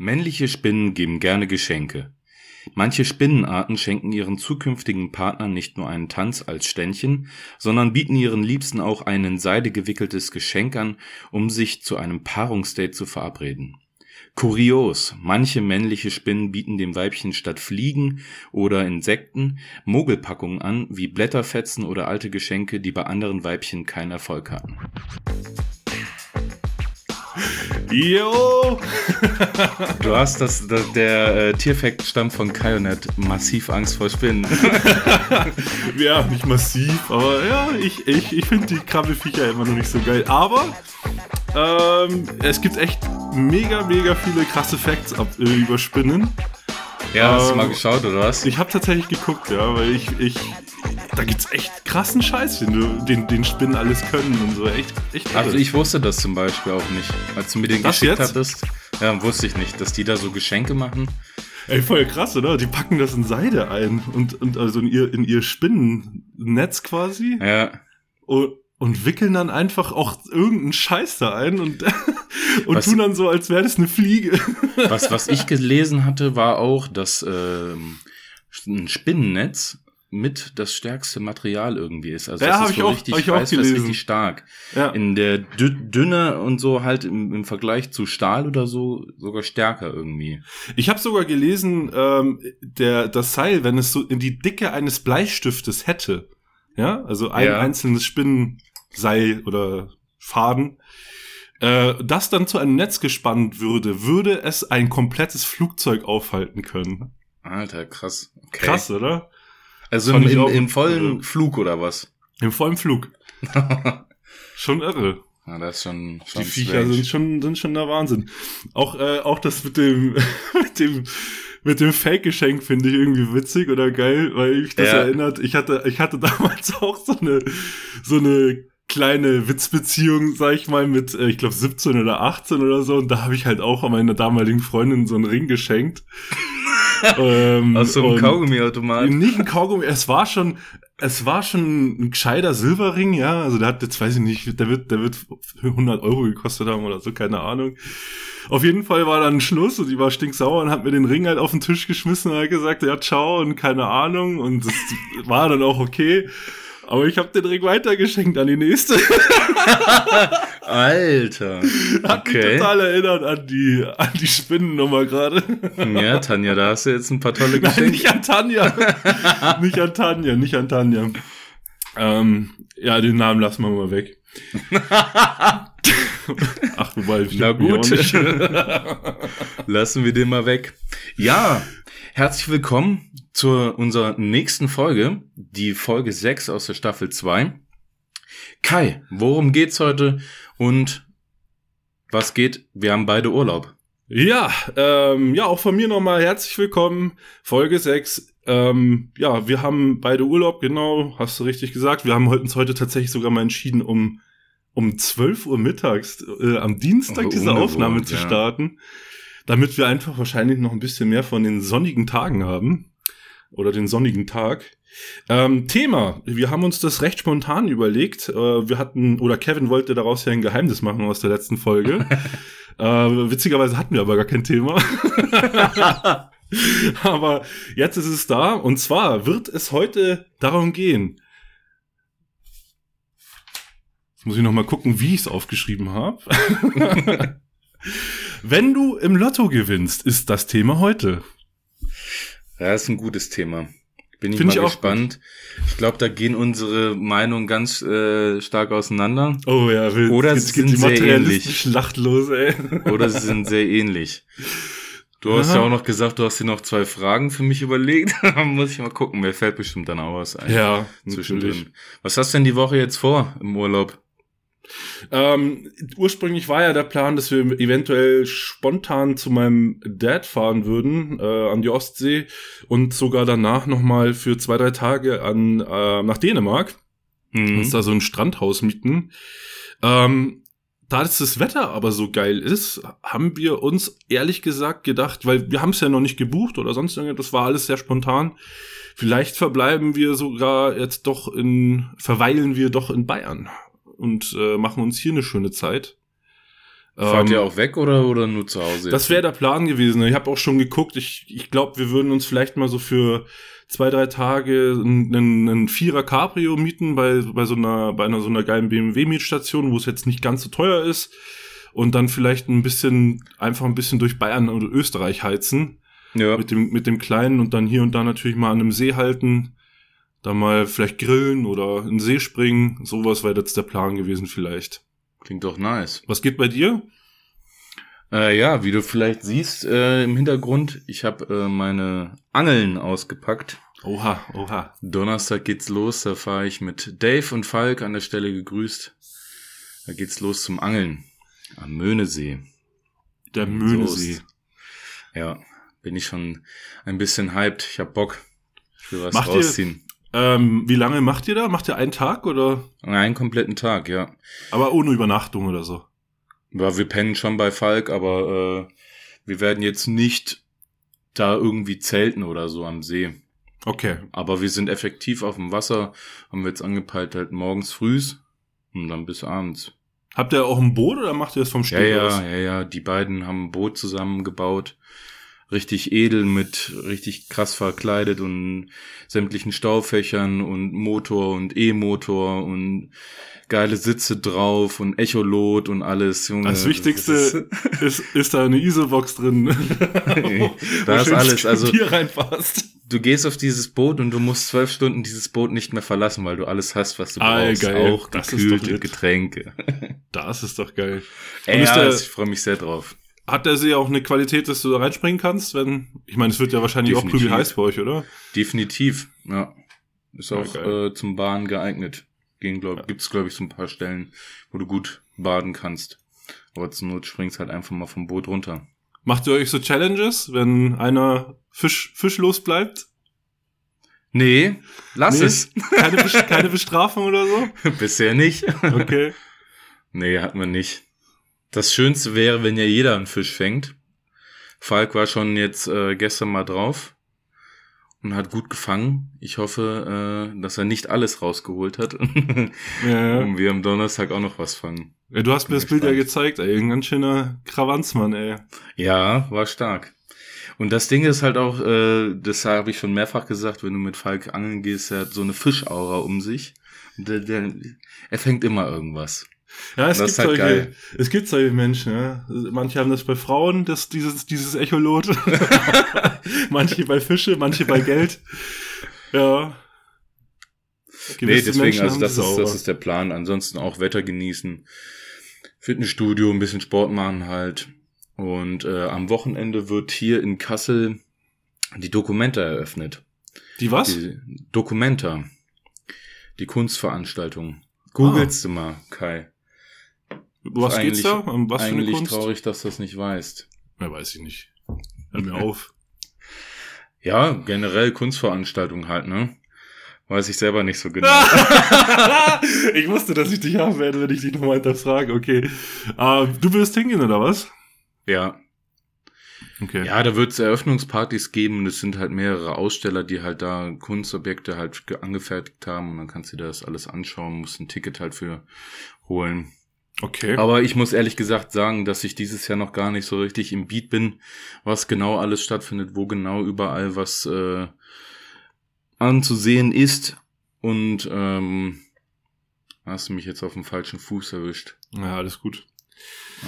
Männliche Spinnen geben gerne Geschenke. Manche Spinnenarten schenken ihren zukünftigen Partnern nicht nur einen Tanz als Ständchen, sondern bieten ihren Liebsten auch ein in Seide gewickeltes Geschenk an, um sich zu einem Paarungsdate zu verabreden. Kurios, manche männliche Spinnen bieten dem Weibchen statt Fliegen oder Insekten Mogelpackungen an, wie Blätterfetzen oder alte Geschenke, die bei anderen Weibchen keinen Erfolg hatten. Jo! Du hast das, das der äh, Tierfact stammt von Kionet, massiv Angst vor Spinnen. ja, nicht massiv, aber ja, ich, ich, ich finde die Krabbelfiecher immer noch nicht so geil. Aber ähm, es gibt echt mega, mega viele krasse Facts ab, äh, über Spinnen. Ja, hast du mal ähm, geschaut, oder was? Ich habe tatsächlich geguckt, ja, weil ich, ich da gibt's echt krassen Scheiß, den, du, den, den Spinnen alles können und so. Echt, echt also ich wusste das zum Beispiel auch nicht. Als du mir den das geschickt jetzt? hattest, ja, wusste ich nicht, dass die da so Geschenke machen. Ey, voll krass, oder? Die packen das in Seide ein und, und also in ihr, in ihr Spinnennetz quasi. Ja. Und, und wickeln dann einfach auch irgendeinen Scheiß da ein und, und was, tun dann so, als wäre das eine Fliege. Was, was ich gelesen hatte, war auch, dass äh, ein Spinnennetz mit das stärkste Material irgendwie ist. Also ja, das ist so auch, richtig ich weiß, auch richtig stark. Ja. In der Dü Dünne und so halt im, im, Vergleich zu Stahl oder so sogar stärker irgendwie. Ich habe sogar gelesen, ähm, der das Seil, wenn es so in die Dicke eines Bleistiftes hätte, ja, also ein ja. einzelnes Spinnenseil oder Faden, äh, das dann zu einem Netz gespannt würde, würde es ein komplettes Flugzeug aufhalten können. Alter, krass. Okay. Krass, oder? Also im, im, im, vollen Flug oder was? Im vollen Flug. schon irre. Ja, das ist schon, schon Die Viecher sind schon, sind schon der Wahnsinn. Auch, äh, auch das mit dem, mit dem, mit dem Fake-Geschenk finde ich irgendwie witzig oder geil, weil ich das ja. erinnert. Ich hatte, ich hatte damals auch so eine, so eine kleine Witzbeziehung, sag ich mal, mit, äh, ich glaube, 17 oder 18 oder so. Und da habe ich halt auch an meiner damaligen Freundin so einen Ring geschenkt ähm, Aus so einem Kaugummiautomat. Nicht ein Kaugummi, es war schon, es war schon ein gescheiter Silberring, ja. Also der hat jetzt, weiß ich nicht, der wird, der wird 100 Euro gekostet haben oder so, keine Ahnung. Auf jeden Fall war dann Schluss und die war stinksauer und hat mir den Ring halt auf den Tisch geschmissen und hat gesagt, ja, ciao und keine Ahnung und das war dann auch okay. Aber ich habe den Ring weitergeschenkt an die nächste. Alter. Hat okay. mich total erinnert an die, an die Spinnennummer gerade. Ja, Tanja, da hast du jetzt ein paar tolle Geschenke. Nein, nicht an Tanja. nicht an Tanja, nicht an Tanja. Ähm, ja, den Namen lassen wir mal weg. Ach, wobei, ich Na gut. lassen wir den mal weg. Ja, herzlich willkommen zu unserer nächsten Folge, die Folge 6 aus der Staffel 2. Kai, worum geht's heute und was geht? Wir haben beide Urlaub. Ja, ähm, ja, auch von mir nochmal herzlich willkommen. Folge 6. Ähm, ja, wir haben beide Urlaub, genau, hast du richtig gesagt. Wir haben uns heute tatsächlich sogar mal entschieden, um, um 12 Uhr mittags äh, am Dienstag oh, diese Aufnahme zu starten, damit wir einfach wahrscheinlich noch ein bisschen mehr von den sonnigen Tagen haben oder den sonnigen Tag. Ähm, Thema. Wir haben uns das recht spontan überlegt. Äh, wir hatten, oder Kevin wollte daraus ja ein Geheimnis machen aus der letzten Folge. äh, witzigerweise hatten wir aber gar kein Thema. aber jetzt ist es da. Und zwar wird es heute darum gehen. Jetzt muss ich noch mal gucken, wie ich es aufgeschrieben habe. Wenn du im Lotto gewinnst, ist das Thema heute. Ja, ist ein gutes Thema. Bin ich Find mal ich gespannt. Ich glaube, da gehen unsere Meinungen ganz äh, stark auseinander. Oh ja, wild. Oder sie sind sehr ähnlich. Schlachtlos, ey. Oder sie sind sehr ähnlich. Du hast Aha. ja auch noch gesagt, du hast dir noch zwei Fragen für mich überlegt. Muss ich mal gucken, mir fällt bestimmt dann auch was ein. Ja, zwischendrin. Was hast du denn die Woche jetzt vor im Urlaub? Ähm, ursprünglich war ja der Plan, dass wir eventuell spontan zu meinem Dad fahren würden, äh, an die Ostsee und sogar danach nochmal für zwei, drei Tage an, äh, nach Dänemark. Mhm. Uns da so ein Strandhaus mieten. Ähm, da das Wetter aber so geil ist, haben wir uns ehrlich gesagt gedacht, weil wir haben es ja noch nicht gebucht oder sonst irgendwas, das war alles sehr spontan. Vielleicht verbleiben wir sogar jetzt doch in, verweilen wir doch in Bayern und äh, machen uns hier eine schöne Zeit. Fahrt Ähm, ihr auch weg oder, oder nur zu Hause? Das wäre der Plan gewesen. Ich habe auch schon geguckt. Ich, ich glaube, wir würden uns vielleicht mal so für zwei, drei Tage einen, einen Vierer Cabrio mieten bei, bei so einer, bei einer so einer geilen BMW-Mietstation, wo es jetzt nicht ganz so teuer ist. Und dann vielleicht ein bisschen, einfach ein bisschen durch Bayern oder Österreich heizen. ja. Mit dem, mit dem Kleinen und dann hier und da natürlich mal an einem See halten. Da mal vielleicht grillen oder in den See springen. Sowas wäre jetzt der Plan gewesen vielleicht. Klingt doch nice. Was geht bei dir? Äh, ja, wie du vielleicht siehst äh, im Hintergrund, ich habe äh, meine Angeln ausgepackt. Oha, oha. Donnerstag geht's los, da fahre ich mit Dave und Falk an der Stelle gegrüßt. Da geht's los zum Angeln am Möhnesee. Der So Möhnesee. ist- Ja, bin ich schon ein bisschen hyped. Ich hab Bock. Ich will was Macht rausziehen. Ähm, wie lange macht ihr da? Macht ihr einen Tag oder? Einen kompletten Tag, ja. Aber ohne Übernachtung oder so. Ja, wir pennen schon bei Falk, aber äh, wir werden jetzt nicht da irgendwie zelten oder so am See. Okay. Aber wir sind effektiv auf dem Wasser, haben wir jetzt angepeilt, halt morgens frühs und dann bis abends. Habt ihr auch ein Boot oder macht ihr das vom Ja, Steg aus? ja, ja, ja, die beiden haben ein Boot zusammengebaut. Richtig edel mit richtig krass verkleidet und sämtlichen Staufächern und Motor und E-Motor und geile Sitze drauf und Echolot und alles, Junge. Das Wichtigste ist- ist, ist da eine Isobox drin. Da ist alles, also- Bier reinpasst. du gehst auf dieses Boot und du musst zwölf Stunden dieses Boot nicht mehr verlassen, weil du alles hast, was du Ah, brauchst. geil. Auch Das ist doch gekühlte. Getränke. Das ist doch geil. Ey, ja, also ich freue mich sehr drauf. Hat der See auch eine Qualität, dass du da reinspringen kannst? Wenn, ich meine, es wird ja wahrscheinlich auch Definitiv. prügel heiß bei euch, oder? Definitiv, ja. Ist Ja, auch geil. äh, zum Baden geeignet. Gehen, glaub, Ja. Gibt's, glaube ich, so ein paar Stellen, wo du gut baden kannst. Aber zur Not springst halt einfach mal vom Boot runter. Macht ihr euch so Challenges, wenn einer Fisch, fischlos bleibt? Nee, lass Nee? es. Keine, keine Bestrafung oder so? Bisher nicht. Okay. Nee, hat man nicht. Das Schönste wäre, wenn ja jeder einen Fisch fängt. Falk war schon jetzt äh, gestern mal drauf und hat gut gefangen. Ich hoffe, äh, dass er nicht alles rausgeholt hat. Ja, und wir am Donnerstag auch noch was fangen. ja. Du hast mir das Bild ja gezeigt, ey. Ein ganz schöner Krawanzmann, ey. Ja, war stark. Und das Ding ist halt auch, äh, das habe ich schon mehrfach gesagt, wenn du mit Falk angeln gehst, er hat so eine Fischaura um sich. Der, der, er fängt immer irgendwas. Ja, es gibt halt solche, geil. es gibt solche Menschen, ja. Manche haben das bei Frauen, das, dieses, dieses Echolot. manche bei Fische, manche bei Geld. Ja. nee, Gewisse deswegen, Menschen also das ist, das ist der Plan. Ansonsten auch Wetter genießen, Fitnessstudio, ein bisschen Sport machen halt. Und äh, am Wochenende wird hier in Kassel die Documenta eröffnet. Die was? Die Documenta. Die Kunstveranstaltung. Googelst du mal, Kai. Was geht's da? Um was für eine Kunst? traurig, dass du das nicht weißt. Ja, weiß ich nicht. Hör mir auf. Ja, generell Kunstveranstaltungen halt, ne? Weiß ich selber nicht so genau. ich wusste, dass ich dich haben werde, wenn ich dich nochmal hinterfrage. Okay. Ähm, du wirst hingehen, oder was? ja. Okay. Ja, da wird es Eröffnungspartys geben und es sind halt mehrere Aussteller, die halt da Kunstobjekte halt ge- angefertigt haben und dann kannst du dir das alles anschauen, musst ein Ticket halt für holen. Okay. Aber ich muss ehrlich gesagt sagen, dass ich dieses Jahr noch gar nicht so richtig im Beat bin, was genau alles stattfindet, wo genau überall was äh, anzusehen ist. Und ähm, hast du mich jetzt auf dem falschen Fuß erwischt. Ja, alles gut.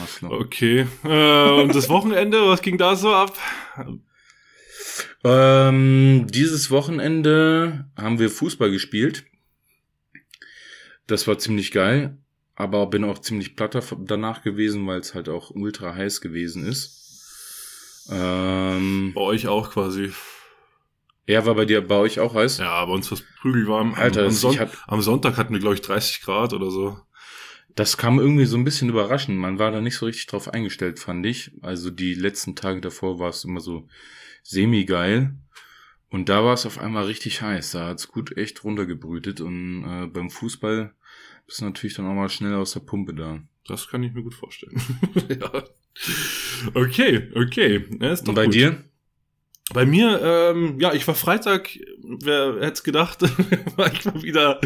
Arschloch. Okay. Äh, und das Wochenende, was ging da so ab? Ähm, dieses Wochenende haben wir Fußball gespielt. Das war ziemlich geil, aber bin auch ziemlich platter danach gewesen, weil es halt auch ultra heiß gewesen ist. Ähm, Bei euch auch quasi. ja, war bei dir, bei euch auch heiß? Ja, bei uns war es prügelwarm. Alter, am, am, Son hab- am Sonntag hatten wir, glaube ich, 30 Grad oder so. Das kam irgendwie so ein bisschen überraschend. Man war da nicht so richtig drauf eingestellt, fand ich. Also die letzten Tage davor war es immer so semi-geil. Und da war es auf einmal richtig heiß. Da hat's gut echt runtergebrütet. Und äh, beim Fußball bist natürlich dann auch mal schnell aus der Pumpe da. Das kann ich mir gut vorstellen. ja. Okay, okay. Ja, ist doch Und bei gut. dir? Bei mir, ähm, ja, ich war Freitag wer hätte es gedacht, war ich mal wieder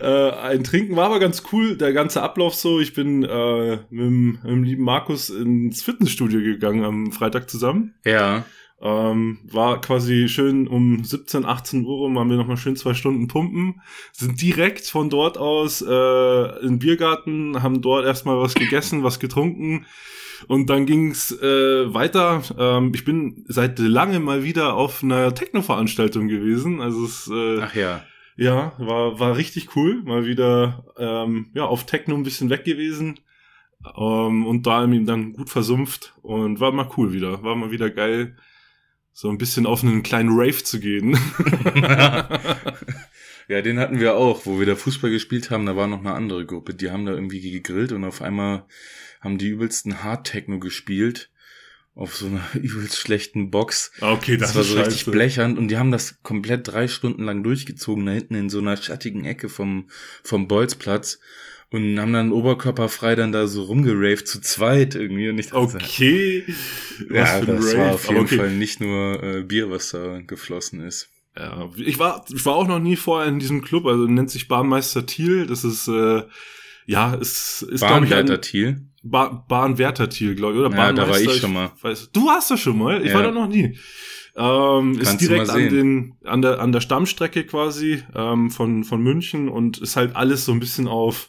äh, ein Trinken. War aber ganz cool, der ganze Ablauf so. Ich bin äh, mit, dem, mit dem lieben Markus ins Fitnessstudio gegangen am Freitag zusammen. Ja. Ähm, war quasi schön um 17, 18 Uhr rum, waren wir nochmal schön zwei Stunden pumpen, sind direkt von dort aus äh, in den Biergarten, haben dort erstmal was gegessen, was getrunken und dann ging's äh, weiter. Ähm, ich bin seit langem mal wieder auf einer Techno-Veranstaltung gewesen, also es äh, Ach ja. ja, war, war richtig cool. Mal wieder ähm, ja, auf Techno ein bisschen weg gewesen. Ähm, und da ihm dann gut versumpft. Und war mal cool wieder. War mal wieder geil, so ein bisschen auf einen kleinen Rave zu gehen. Ja, den hatten wir auch, wo wir da Fußball gespielt haben, da war noch eine andere Gruppe, die haben da irgendwie gegrillt und auf einmal haben die übelsten Hard-Techno gespielt auf so einer übelst schlechten Box. okay, das, Das, war so scheiße. richtig blechernd und die haben das komplett drei Stunden lang durchgezogen, da hinten in so einer schattigen Ecke vom, vom Bolzplatz und haben dann oberkörperfrei dann da so rumgeraved zu zweit irgendwie und ich dachte, Okay. ja, Was für ein das war Rave. auf Aber jeden okay. Fall nicht nur äh, Bier, was da geflossen ist. Ja, ich war, ich war auch noch nie vorher in diesem Club, also nennt sich Bahnmeister Thiel. Das ist, äh, ja, es ist, ein Thiel. ba Bahnwärter Thiel, glaube ich, oder Ja, da war ich schon mal. Weiß, du warst da schon mal? Ich Ja. war da noch nie. Ähm, ist Kannst direkt an, den, an, der, an der Stammstrecke quasi ähm, von, von München und ist halt alles so ein bisschen auf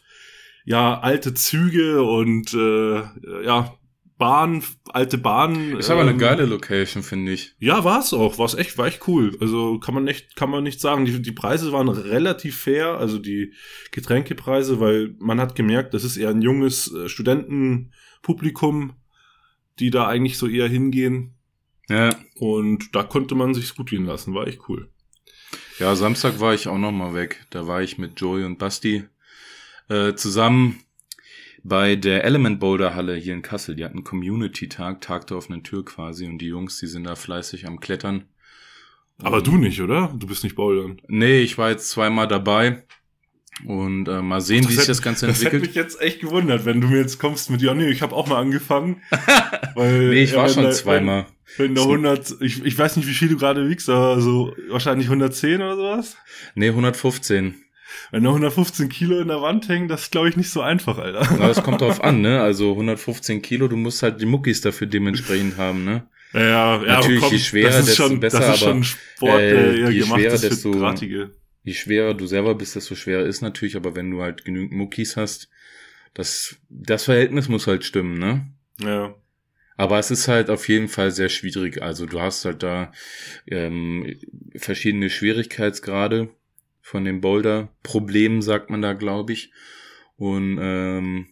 ja alte Züge und äh, ja Bahn, alte Bahn. Ist aber eine ähm, geile Location, finde ich. Ja, war es auch. War es echt, war echt cool. Also kann man nicht, kann man nicht sagen. Die, die Preise waren relativ fair, also die Getränkepreise, weil man hat gemerkt, das ist eher ein junges äh, Studentenpublikum, die da eigentlich so eher hingehen. Ja. Und da konnte man sich's gut gehen lassen. War echt cool. Ja, Samstag war ich auch noch mal weg. Da war ich mit Joey und Basti äh, zusammen bei der Element Boulder Halle hier in Kassel. Die hatten Community-Tag, Tag der offenen Tür quasi. Und die Jungs, die sind da fleißig am Klettern. Aber Und- du nicht, oder? Du bist nicht bouldern. Nee, ich war jetzt zweimal dabei. Und äh, mal sehen, wie sich das Ganze Das hätte entwickelt. mich jetzt echt gewundert, wenn du mir jetzt kommst mit, ja, nee, ich habe auch mal angefangen. weil, Nee, ich war wenn schon da- zweimal. Wenn da 100, ich, ich weiß nicht, wie viel du gerade wiegst, aber so wahrscheinlich 110 oder sowas. Nee, 115. Wenn da 115 Kilo in der Wand hängen, das ist, glaube ich, nicht so einfach, Alter. Na, das kommt drauf an, ne? Also 115 Kilo, du musst halt die Muckis dafür dementsprechend haben, ne? Ja, ja, Natürlich, je schwerer, das ist desto schon, besser, Das ist aber, schon Sport, äh, eher je gemacht schwerer, desto- Drahtige. Je schwerer du selber bist, desto schwerer ist natürlich, aber wenn du halt genügend Muckis hast, das, das Verhältnis muss halt stimmen, ne? Ja. Aber es ist halt auf jeden Fall sehr schwierig. Also du hast halt da ähm, verschiedene Schwierigkeitsgrade von dem Boulder-Problem, sagt man da, glaube ich. Und ähm,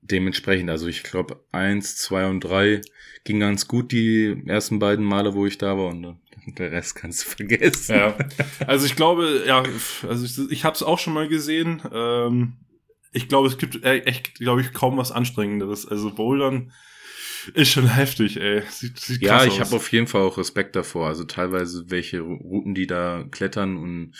dementsprechend, also ich glaube, eins, zwei und drei ging ganz gut die ersten beiden Male, wo ich da war. Und der Rest kannst du vergessen. Ja. Also ich glaube, ja, also ich, ich habe es auch schon mal gesehen. Ähm, ich glaube, es gibt äh, echt, glaube ich, kaum was Anstrengenderes. Also Bouldern ist schon heftig, ey. Sieht, sieht Ja, ich habe auf jeden Fall auch Respekt davor. Also teilweise welche Routen, die da klettern und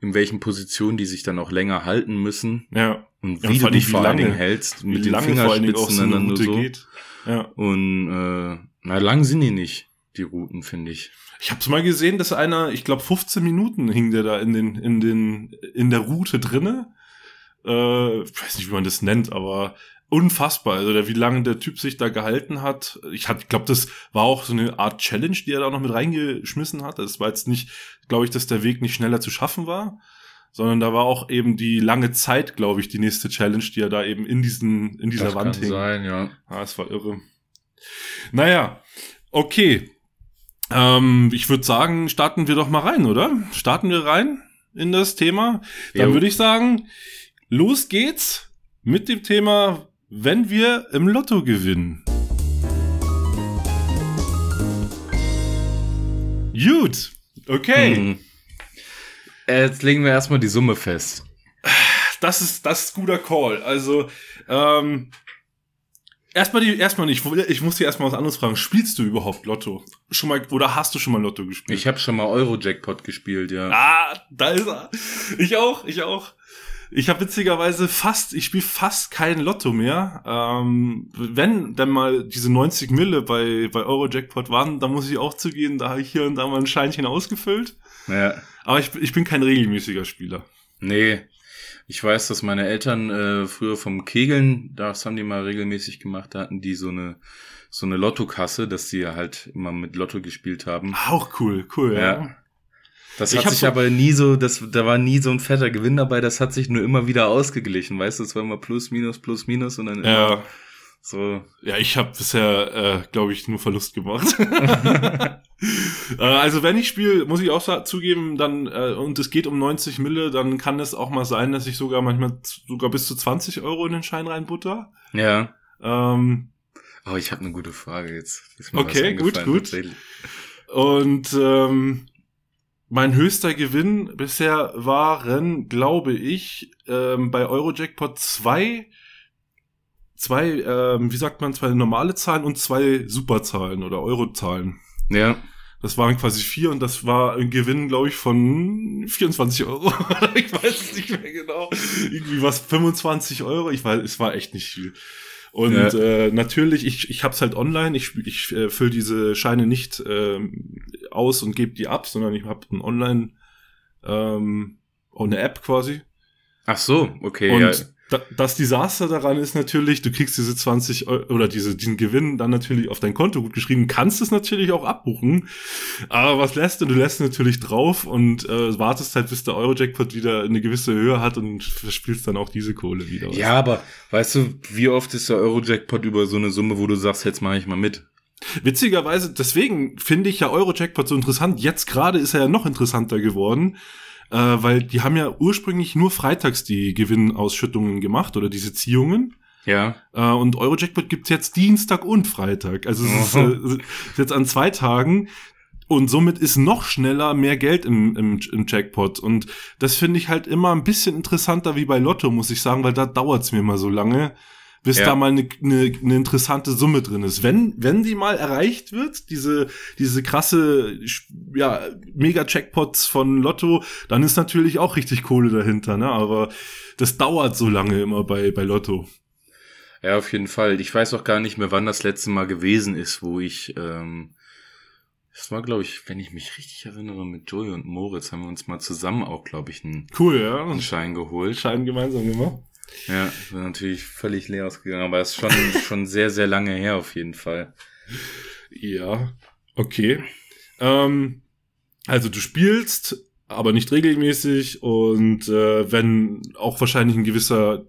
in welchen Positionen die sich dann auch länger halten müssen ja, und Ja, wie vor du dich vor allen Dingen hältst mit den Fingerspitzen so dann nur Route so. geht. Ja. Und äh, na lang sind die nicht, die Routen, finde ich. Ich habe mal gesehen, dass einer, ich glaube 15 Minuten hing der da in den in den in der Route drinne. Äh, ich weiß nicht, wie man das nennt, aber unfassbar. Also der, wie lange der Typ sich da gehalten hat. Ich glaube, das war auch so eine Art Challenge, die er da noch mit reingeschmissen hat. Das war jetzt nicht, glaube ich, dass der Weg nicht schneller zu schaffen war, sondern da war auch eben die lange Zeit, glaube ich, die nächste Challenge, die er da eben in diesen in dieser das Wand kann hing. sein, ja. Ah, es war irre. Naja, okay. Ähm, ich würde sagen, starten wir doch mal rein, oder? Starten wir rein in das Thema. Dann würde ich sagen, los geht's mit dem Thema, wenn wir im Lotto gewinnen. Gut, okay. Hm. Äh, Jetzt legen wir erstmal die Summe fest. Das ist das ist guter Call. Also ähm, erstmal die erstmal nicht. Ich muss dir erstmal was anderes fragen. Spielst du überhaupt Lotto? Schon mal oder hast du schon mal Lotto gespielt? Ich habe schon mal Euro-Jackpot gespielt, ja. Ah, da ist er. Ich auch, ich auch. Ich habe witzigerweise fast, ich spiele fast kein Lotto mehr. Ähm, wenn dann mal diese 90 Mille bei, bei Eurojackpot waren, da muss ich auch zugehen, da habe ich hier und da mal ein Scheinchen ausgefüllt. Ja. Aber ich, ich bin kein regelmäßiger Spieler. Nee. Ich weiß, dass meine Eltern äh, früher vom Kegeln, das haben die mal regelmäßig gemacht, da hatten die so eine so eine Lottokasse, dass sie halt immer mit Lotto gespielt haben. Auch cool, cool, ja. ja. Das ich hat sich so aber nie so, das, da war nie so ein fetter Gewinn dabei, das hat sich nur immer wieder ausgeglichen, weißt du, es war immer plus, minus, plus, minus und dann immer ja. so. Ja, ich habe bisher, äh, glaube ich, nur Verlust gemacht. äh, also wenn ich spiele, muss ich auch zugeben, dann, äh, und es geht um 90 Mille, dann kann es auch mal sein, dass ich sogar manchmal sogar bis zu 20 Euro in den Schein reinbutter. Ja. Ähm, oh, ich habe eine gute Frage jetzt. okay, gut, gut. Und ähm, mein höchster Gewinn bisher waren, glaube ich, ähm, bei Eurojackpot zwei, zwei, ähm, wie sagt man, zwei normale Zahlen und zwei Superzahlen oder Eurozahlen. Ja. Das waren quasi vier und das war ein Gewinn, glaube ich, von 24 Euro. ich weiß es nicht mehr genau. Irgendwie was 25 Euro. Ich weiß, es war echt nicht viel. Und ja. äh, natürlich, ich, ich habe es halt online. Ich, ich äh, fülle diese Scheine nicht äh, aus und gebe die ab, sondern ich habe ein Online, ähm, auch eine App quasi. Ach so, okay. Und ja das Desaster daran ist natürlich, du kriegst diese 20 Euro oder diese, diesen Gewinn dann natürlich auf dein Konto gut geschrieben, kannst es natürlich auch abbuchen. Aber was lässt du? Du lässt natürlich drauf und äh, wartest halt, bis der Euro-Jackpot wieder eine gewisse Höhe hat und verspielst dann auch diese Kohle wieder. Ja, aber weißt du, wie oft ist der Euro-Jackpot über so eine Summe, wo du sagst, jetzt mache ich mal mit? Witzigerweise, deswegen finde ich ja Euro-Jackpot so interessant. Jetzt gerade ist er ja noch interessanter geworden äh, weil die haben ja ursprünglich nur freitags die Gewinnausschüttungen gemacht oder diese Ziehungen. Ja. Äh, und Eurojackpot gibt's jetzt Dienstag und Freitag. Also es ist, äh, ist jetzt an zwei Tagen. Und somit ist noch schneller mehr Geld im, im, im Jackpot. Und das finde ich halt immer ein bisschen interessanter wie bei Lotto, muss ich sagen, weil da dauert's mir immer so lange bis ja. da mal eine, eine, eine interessante Summe drin ist. Wenn, wenn die mal erreicht wird, diese, diese krasse, ja, Mega-Jackpots von Lotto, dann ist natürlich auch richtig Kohle dahinter, ne? Aber das dauert so lange immer bei, bei Lotto. Ja, auf jeden Fall. Ich weiß auch gar nicht mehr, wann das letzte Mal gewesen ist, wo ich, ähm, das war, glaube ich, wenn ich mich richtig erinnere, mit Joey und Moritz haben wir uns mal zusammen auch, glaube ich, einen, cool, ja. einen Schein geholt. Schein gemeinsam gemacht. Ja, natürlich völlig leer ausgegangen, aber es ist schon, schon sehr, sehr lange her auf jeden Fall. Ja, okay. Ähm, also du spielst, aber nicht regelmäßig und äh, wenn auch wahrscheinlich ein gewisser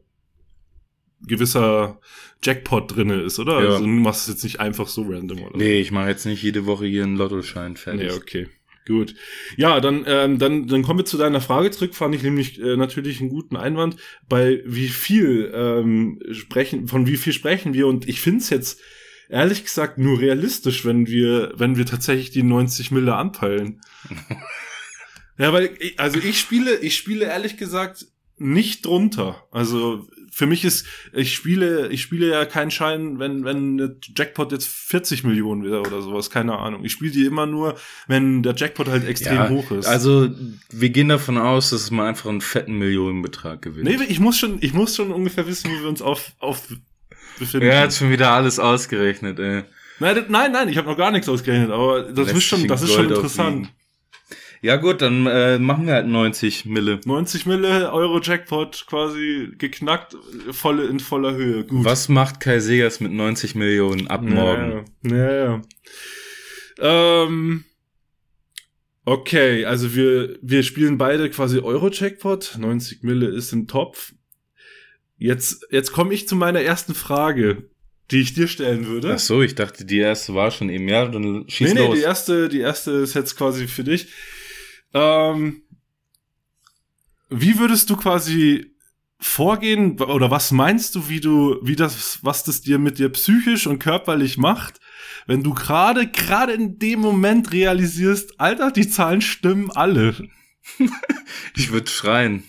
gewisser Jackpot drinne ist, oder? Ja. Also du machst es jetzt nicht einfach so random, oder? Nee, ich mache jetzt nicht jede Woche hier einen Lottoschein fertig. Nee, okay. Gut. Ja, dann, ähm, dann, dann kommen wir zu deiner Frage zurück. Fand ich nämlich äh, natürlich einen guten Einwand. Bei wie viel ähm, sprechen, von wie viel sprechen wir? Und ich finde es jetzt ehrlich gesagt nur realistisch, wenn wir, wenn wir tatsächlich die 90 Mille anpeilen. ja, weil, also ich spiele, ich spiele ehrlich gesagt nicht drunter. Also für mich ist, ich spiele, ich spiele ja keinen Schein, wenn, wenn der Jackpot jetzt 40 Millionen wäre oder sowas, keine Ahnung. Ich spiele die immer nur, wenn der Jackpot halt extrem ja, hoch ist. Also, wir gehen davon aus, dass man einfach einen fetten Millionenbetrag gewinnt. Nee, ich muss schon, ich muss schon ungefähr wissen, wo wir uns auf, auf befinden. Er hat schon wieder alles ausgerechnet, ey. Nein, nein, nein, ich habe noch gar nichts ausgerechnet, aber das ist schon, das ist schon interessant. Ja gut, dann äh, machen wir halt 90 Mille. 90 Mille, Euro Jackpot quasi geknackt, volle in voller Höhe. Gut. Was macht Kai Segers mit 90 Millionen ab morgen? Naja. naja. Ähm, okay, also wir, wir spielen beide quasi Euro Jackpot. 90 Mille ist im Topf. Jetzt, jetzt komme ich zu meiner ersten Frage die ich dir stellen würde. Ach so, ich dachte, die erste war schon eben, ja, dann schieß nee, nee, los. die erste, die erste ist jetzt quasi für dich. Ähm, wie würdest du quasi vorgehen oder was meinst du, wie du, wie das, was das dir mit dir psychisch und körperlich macht, wenn du gerade, gerade in dem Moment realisierst, Alter, die Zahlen stimmen alle. ich würde schreien.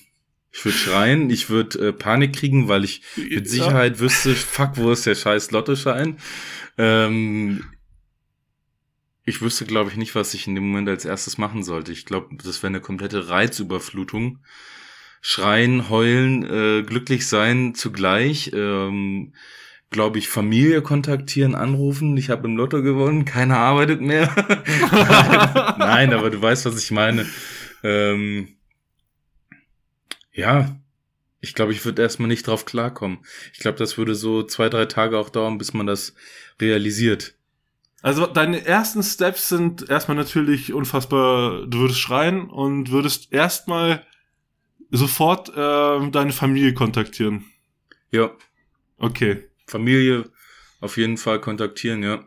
Ich würde schreien, ich würde äh, Panik kriegen, weil ich mit Sicherheit wüsste, fuck, wo ist der scheiß Lottoschein? Ähm, ich wüsste, glaube ich, nicht, was ich in dem Moment als erstes machen sollte. Ich glaube, das wäre eine komplette Reizüberflutung. schreien, heulen, äh, glücklich sein zugleich. Ähm, glaube ich, Familie kontaktieren, anrufen. Ich habe im Lotto gewonnen, keiner arbeitet mehr. Nein, aber du weißt, was ich meine. Ähm, ja, ich glaube, ich würde erstmal nicht drauf klarkommen. Ich glaube, das würde so zwei, drei Tage auch dauern, bis man das realisiert. Also deine ersten Steps sind erstmal natürlich unfassbar, du würdest schreien und würdest erstmal sofort äh, deine Familie kontaktieren. Ja. Okay. Familie auf jeden Fall kontaktieren, ja.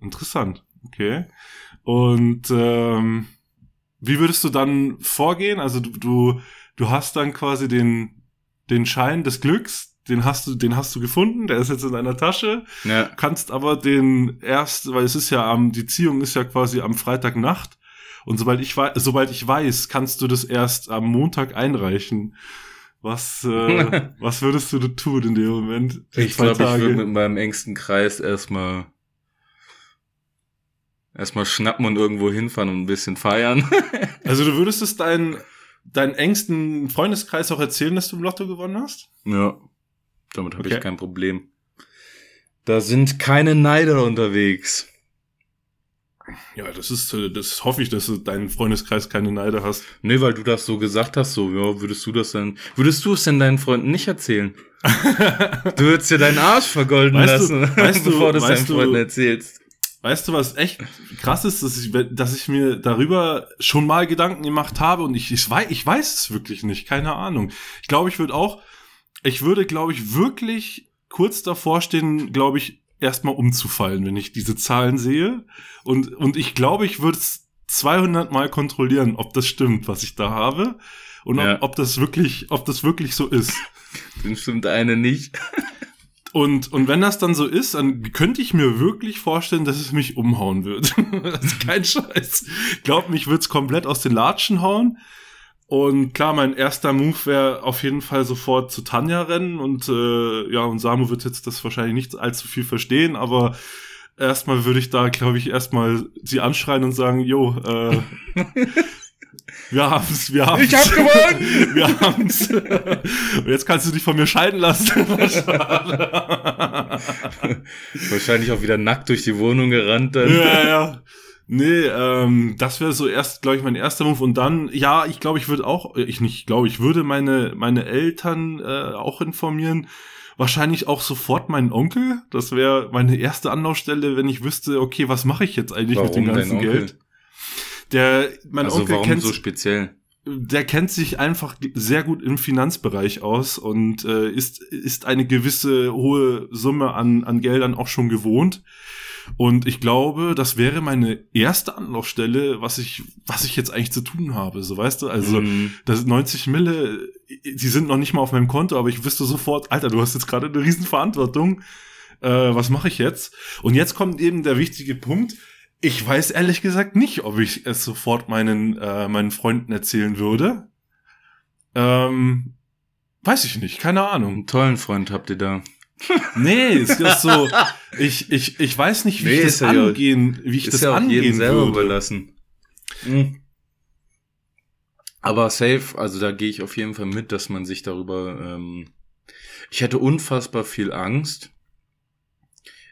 Interessant. Okay. Und ähm, wie würdest du dann vorgehen? Also du, du, du hast dann quasi den, den Schein des Glücks, den hast du, den hast du gefunden, der ist jetzt in deiner Tasche. Ja. Kannst aber den erst, weil es ist ja am, die Ziehung ist ja quasi am Freitagnacht. Und sobald ich weiß, sobald ich weiß, kannst du das erst am Montag einreichen. Was, äh, was würdest du tun in dem Moment? Ich glaube, ich würde mit meinem engsten Kreis erstmal erstmal schnappen und irgendwo hinfahren und ein bisschen feiern. also du würdest es deinen deinen engsten Freundeskreis auch erzählen, dass du im Lotto gewonnen hast? Ja, damit habe okay. ich kein Problem. Da sind keine Neider unterwegs. Ja, das ist, äh, das hoffe ich, dass du deinen Freundeskreis keine Neider hast. Nee, weil du das so gesagt hast, so, ja, würdest du das denn, würdest du es denn deinen Freunden nicht erzählen? du würdest dir deinen Arsch vergolden weißt lassen, du, weißt bevor du es deinen Freunden erzählst. Weißt du, was echt krass ist, dass ich, dass ich mir darüber schon mal Gedanken gemacht habe und ich, ich weiß, ich weiß es wirklich nicht, keine Ahnung. Ich glaube, ich würde auch, ich würde, glaube ich, wirklich kurz davor stehen, glaube ich, erstmal umzufallen, wenn ich diese Zahlen sehe. Und, und ich glaube, ich würde es 200 Mal kontrollieren, ob das stimmt, was ich da habe. Und ja. ob, ob das wirklich, ob das wirklich so ist. Dann stimmt eine nicht. Und, und wenn das dann so ist, dann könnte ich mir wirklich vorstellen, dass es mich umhauen wird. das ist kein Scheiß. Glaub mich, wird's komplett aus den Latschen hauen. Und klar, mein erster Move wäre auf jeden Fall sofort zu Tanja rennen und äh, ja, und Samu wird jetzt das wahrscheinlich nicht allzu viel verstehen, aber erstmal würde ich da, glaube ich, erstmal sie anschreien und sagen, jo, äh, wir haben's, wir haben's. Ich hab gewonnen! Wir haben's. Und jetzt kannst du dich von mir scheiden lassen. Wahrscheinlich auch wieder nackt durch die Wohnung gerannt dann. Ja, ja. Nee, ähm, das wäre so erst, glaube ich, mein erster Move. Und dann, ja, ich glaube, ich würde auch, ich nicht, glaube ich, würde meine, meine Eltern äh, auch informieren. Wahrscheinlich auch sofort meinen Onkel. Das wäre meine erste Anlaufstelle, wenn ich wüsste, okay, was mache ich jetzt eigentlich warum mit dem ganzen Geld? Der, mein also Onkel warum kennt so speziell? der kennt sich einfach sehr gut im Finanzbereich aus und äh, ist, ist eine gewisse hohe Summe an, an Geldern auch schon gewohnt. Und ich glaube, das wäre meine erste Anlaufstelle, was ich, was ich jetzt eigentlich zu tun habe. So weißt du, also Mhm. das 90 Mille, die sind noch nicht mal auf meinem Konto, aber ich wüsste sofort, Alter, du hast jetzt gerade eine riesen Verantwortung. Äh, was mache ich jetzt? Und jetzt kommt eben der wichtige Punkt. Ich weiß ehrlich gesagt nicht, ob ich es sofort meinen, äh, meinen Freunden erzählen würde. Ähm, weiß ich nicht, keine Ahnung. Einen tollen Freund habt ihr da. Nee, es ist so, ich, ich, ich weiß nicht, wie Nee, ich das ja- angehen, wie ich ist das ja auch jedem angehen selber würde. überlassen. Mhm. Aber safe, also da gehe ich auf jeden Fall mit, dass man sich darüber. Ähm, ich hätte unfassbar viel Angst.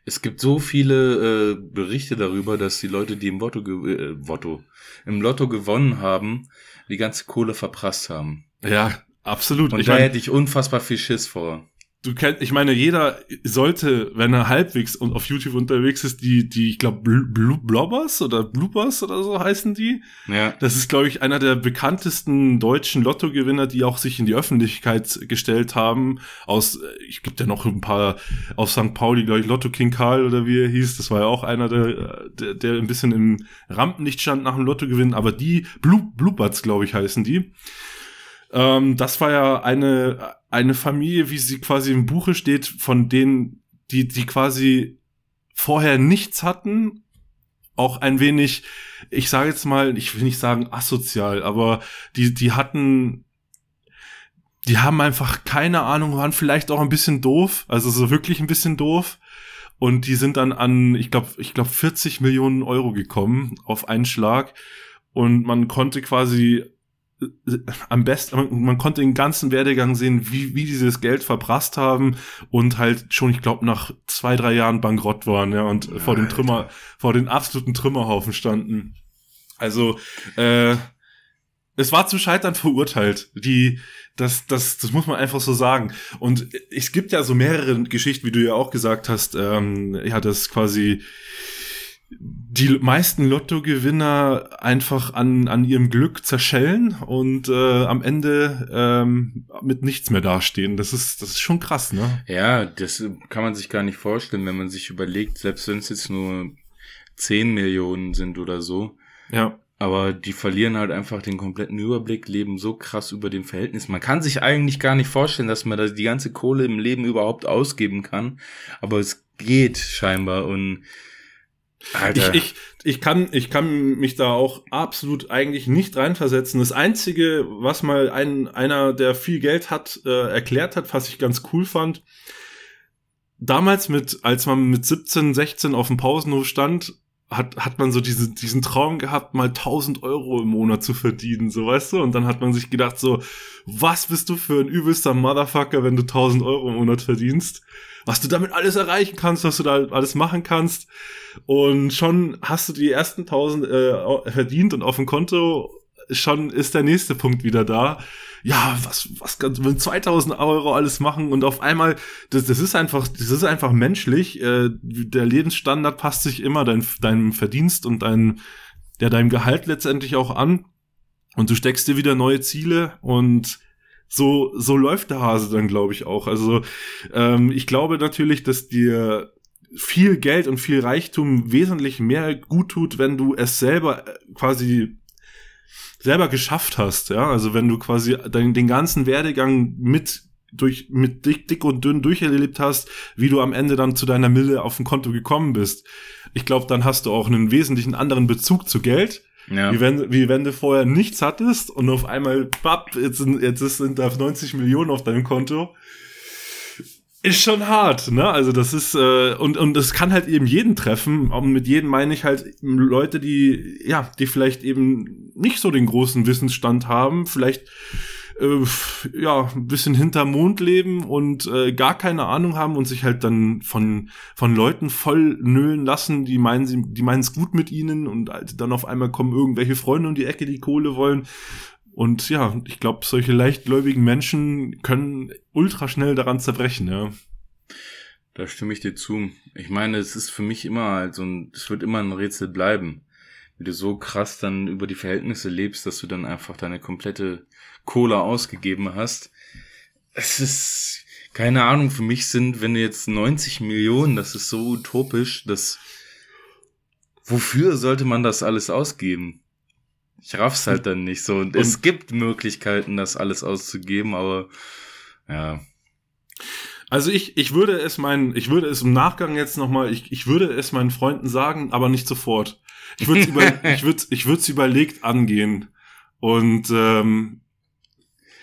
Es gibt so viele äh, Berichte darüber, dass die Leute, die im Lotto, äh, Lotto, im Lotto gewonnen haben, die ganze Kohle verprasst haben. Ja, absolut. Und ich da meine, hätte ich unfassbar viel Schiss vor. Du kennst, ich meine, jeder sollte, wenn er halbwegs und auf YouTube unterwegs ist, die, die, ich glaube, Bl Bl Blobbers oder Bloopers oder so heißen die. Ja. Das ist, glaube ich, einer der bekanntesten deutschen Lottogewinner, die auch sich in die Öffentlichkeit gestellt haben. Aus, ich gibt ja noch ein paar auf St. Pauli, glaube ich, Lotto King Karl oder wie er hieß. Das war ja auch einer, der, der, der ein bisschen im Rampenlicht stand nach dem Lottogewinn. Aber die Blue, Blueberts, glaube ich, heißen die. Ähm, das war ja eine, eine Familie, wie sie quasi im Buche steht, von denen, die, die quasi vorher nichts hatten, auch ein wenig, ich sage jetzt mal, ich will nicht sagen asozial, aber die, die hatten, die haben einfach keine Ahnung, waren vielleicht auch ein bisschen doof, also so wirklich ein bisschen doof. Und die sind dann an, ich glaube, ich glaube 40 Millionen Euro gekommen auf einen Schlag. Und man konnte quasi am besten, man, man, konnte den ganzen Werdegang sehen, wie, wie dieses Geld verprasst haben und halt schon, ich glaube, nach zwei, drei Jahren bankrott waren, ja, und ja, vor den Trümmer, vor den absoluten Trümmerhaufen standen. Also, äh, es war zum Scheitern verurteilt. Die, das, das, das muss man einfach so sagen. Und es gibt ja so mehrere Geschichten, wie du ja auch gesagt hast, ähm, ja, das quasi die meisten Lottogewinner einfach an, an ihrem Glück zerschellen und äh, am Ende ähm, mit nichts mehr dastehen. Das ist, das ist schon krass, ne? Ja, das kann man sich gar nicht vorstellen, wenn man sich überlegt, selbst wenn es jetzt nur 10 Millionen sind oder so. Ja. Aber die verlieren halt einfach den kompletten Überblick, leben so krass über dem Verhältnis. Man kann sich eigentlich gar nicht vorstellen, dass man da die ganze Kohle im Leben überhaupt ausgeben kann. Aber es geht scheinbar und Alter. Ich, ich, ich, kann, ich kann mich da auch absolut eigentlich nicht reinversetzen. Das Einzige, was mal ein, einer, der viel Geld hat, äh, erklärt hat, was ich ganz cool fand, damals mit, als man mit 17, 16 auf dem Pausenhof stand, hat, hat man so diese, diesen Traum gehabt, mal 1000 Euro im Monat zu verdienen, so weißt du? Und dann hat man sich gedacht so, was bist du für ein übelster Motherfucker, wenn du 1000 Euro im Monat verdienst? Was du damit alles erreichen kannst, was du da alles machen kannst. Und schon hast du die ersten tausend äh, verdient und auf dem Konto schon ist der nächste Punkt wieder da. Ja, was, was kannst du mit 2000 Euro alles machen und auf einmal, das, das ist einfach, das ist einfach menschlich. Äh, der Lebensstandard passt sich immer dein, deinem Verdienst und dein, der deinem Gehalt letztendlich auch an. Und du steckst dir wieder neue Ziele und so, so läuft der Hase dann, glaube ich, auch. Also ähm, ich glaube natürlich, dass dir viel Geld und viel Reichtum wesentlich mehr gut tut, wenn du es selber äh, quasi selber geschafft hast, ja, also wenn du quasi den, den ganzen Werdegang mit durch mit dick, dick und dünn durcherlebt hast, wie du am Ende dann zu deiner Mille auf dem Konto gekommen bist. Ich glaube, dann hast du auch einen wesentlichen anderen Bezug zu Geld ja. Wie, wenn, wie wenn du vorher nichts hattest und auf einmal, papp, jetzt sind, jetzt sind da 90 Millionen auf deinem Konto. Ist schon hart, ne? Also das ist, äh, und, und das kann halt eben jeden treffen. Und mit jedem meine ich halt Leute, die, ja, die vielleicht eben nicht so den großen Wissensstand haben, vielleicht äh, ja, ein bisschen hinter Mond leben und äh, gar keine Ahnung haben und sich halt dann von, von Leuten voll nölen lassen, die meinen, sie, die meinen es gut mit ihnen und dann auf einmal kommen irgendwelche Freunde um die Ecke, die Kohle wollen. Und ja, ich glaube, solche leichtgläubigen Menschen können ultra schnell daran zerbrechen, ja. Da stimme ich dir zu. Ich meine, es ist für mich immer halt so ein, es wird immer ein Rätsel bleiben. Wie du so krass dann über die Verhältnisse lebst, dass du dann einfach deine komplette Cola ausgegeben hast. Es ist, keine Ahnung, für mich sind, wenn du jetzt 90 Millionen, das ist so utopisch, dass, wofür sollte man das alles ausgeben? Ich raff's halt dann nicht so. Und, Und es gibt Möglichkeiten, das alles auszugeben, aber, ja. Also ich, ich würde es meinen, ich würde es im Nachgang jetzt nochmal, ich, ich würde es meinen Freunden sagen, aber nicht sofort. Ich würde es über, ich würde, ich würde es überlegt angehen. Und ähm,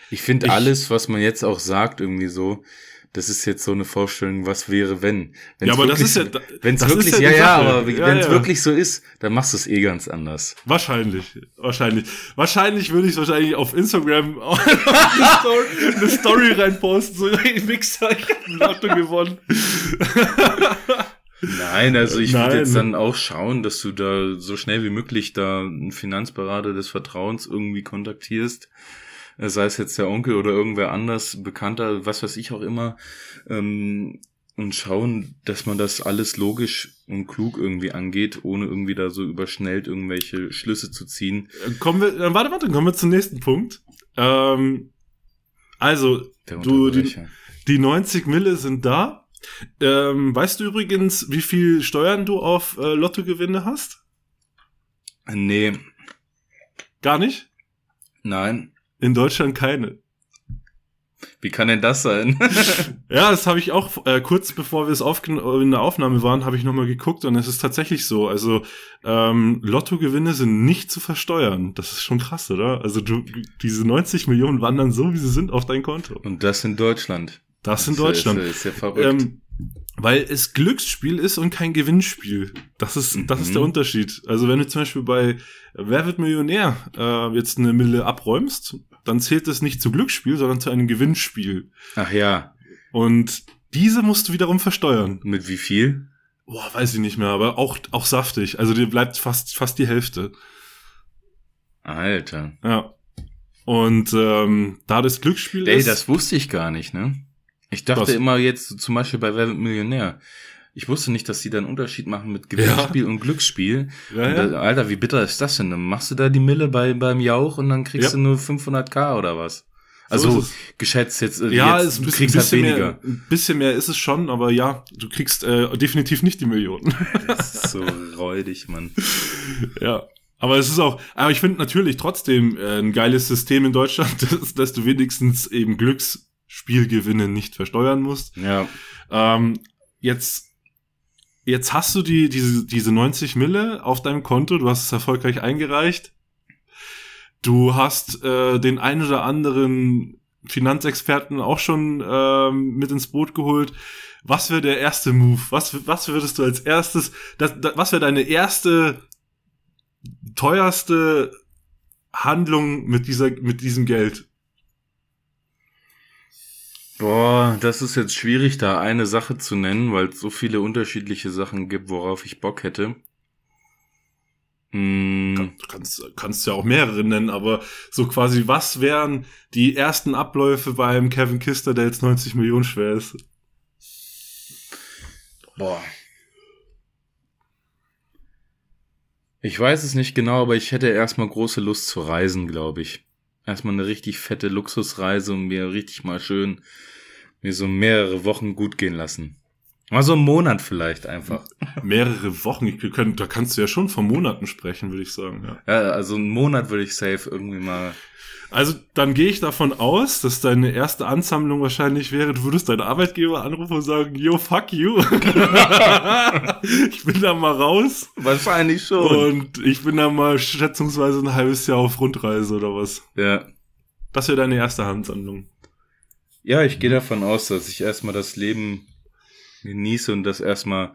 ich finde alles, was man jetzt auch sagt, irgendwie so, das ist jetzt so eine Vorstellung, was wäre, wenn. Wenn's ja, aber wirklich, das ist ja, wenn es wirklich, ja, ja, ja, aber ja, wenn es ja. wirklich so ist, dann machst du es eh ganz anders. Wahrscheinlich, wahrscheinlich. Wahrscheinlich würde ich wahrscheinlich auf Instagram eine, Story, eine Story reinposten, so, hey, Mixer, ich hab ein Lotto gewonnen. Nein, also ich würde jetzt dann auch schauen, dass du da so schnell wie möglich da einen Finanzberater des Vertrauens irgendwie kontaktierst sei es jetzt der Onkel oder irgendwer anders, Bekannter, was weiß ich auch immer, ähm, und schauen, dass man das alles logisch und klug irgendwie angeht, ohne irgendwie da so überschnellt irgendwelche Schlüsse zu ziehen. Äh, kommen wir, äh, warte, warte, kommen wir zum nächsten Punkt. Ähm, also, du, die, die 90 Mille sind da. Ähm, weißt du übrigens, wie viel Steuern du auf äh, Lottogewinne hast? Nee. Gar nicht? Nein. In Deutschland keine. Wie kann denn das sein? ja, das habe ich auch äh, kurz bevor wir es in der Aufnahme waren, habe ich nochmal geguckt und es ist tatsächlich so. Also ähm, Lottogewinne sind nicht zu versteuern. Das ist schon krass, oder? Also du, diese 90 Millionen wandern so, wie sie sind, auf dein Konto. Und das in Deutschland. Das in Deutschland. Ist, ist ja verrückt. Ähm, weil es Glücksspiel ist und kein Gewinnspiel. Das ist, das ist der Mhm. Unterschied. Also wenn du zum Beispiel bei Wer wird Millionär äh, jetzt eine Mille abräumst, dann zählt es nicht zu Glücksspiel, sondern zu einem Gewinnspiel. Ach ja, Und diese musst du wiederum versteuern. mit wie viel? Boah, weiß ich nicht mehr, aber auch, auch saftig. Also dir bleibt fast, fast die Hälfte. Alter. Ja. Und ähm, da das Glücksspiel Ey, ist. das wusste ich gar nicht, ne? Ich dachte Was? immer jetzt zum Beispiel bei Wer wird Millionär. Ich wusste nicht, dass die da einen Unterschied machen mit Gewinnspiel und Glücksspiel. ja, Und ja. da, Alter, wie bitter ist das denn? Dann machst du da die Mille bei, beim Jauch und dann kriegst Ja. du nur 500k oder was? So Also, es. geschätzt jetzt, äh, Ja, jetzt ist ein du bisschen, kriegst halt bisschen weniger. mehr, ein bisschen mehr ist es schon, aber ja, du kriegst äh, definitiv nicht die Millionen. Das ist so räudig, Mann. ja. Aber es ist auch, aber ich finde natürlich trotzdem äh, ein geiles System in Deutschland, dass, dass du wenigstens eben Glücksspielgewinne nicht versteuern musst. Ja. Ähm, jetzt, jetzt hast du die, diese, diese 90 Mille auf deinem Konto, du hast es erfolgreich eingereicht. Du hast äh, den ein oder anderen Finanzexperten auch schon ähm, mit ins Boot geholt. Was wäre der erste Move? Was, was würdest du als erstes, das, das, was wäre deine erste, teuerste Handlung mit dieser, mit diesem Geld? Boah, das ist jetzt schwierig, da eine Sache zu nennen, weil es so viele unterschiedliche Sachen gibt, worauf ich Bock hätte. Hm, Du kannst, kannst ja auch mehrere nennen, aber so quasi, was wären die ersten Abläufe beim Kevin Kister, der jetzt 90 Millionen schwer ist? boah. Ich weiß es nicht genau, aber ich hätte erstmal große Lust zu reisen, glaube ich. Erstmal eine richtig fette Luxusreise und mir richtig mal schön mir so mehrere Wochen gut gehen lassen. Mal so einen Monat vielleicht einfach. Mehrere Wochen, ich, können, da kannst du ja schon von Monaten sprechen, würde ich sagen. Ja. Ja, also einen Monat würde ich safe irgendwie mal. Also dann gehe ich davon aus, dass deine erste Ansammlung wahrscheinlich wäre, du würdest deinen Arbeitgeber anrufen und sagen, yo, fuck you. ich bin da mal raus Wahrscheinlich schon. und ich bin da mal schätzungsweise ein halbes Jahr auf Rundreise oder was. ja. Das wäre deine erste Ansammlung. Ja, ich gehe davon aus, dass ich erstmal das Leben genieße und das erstmal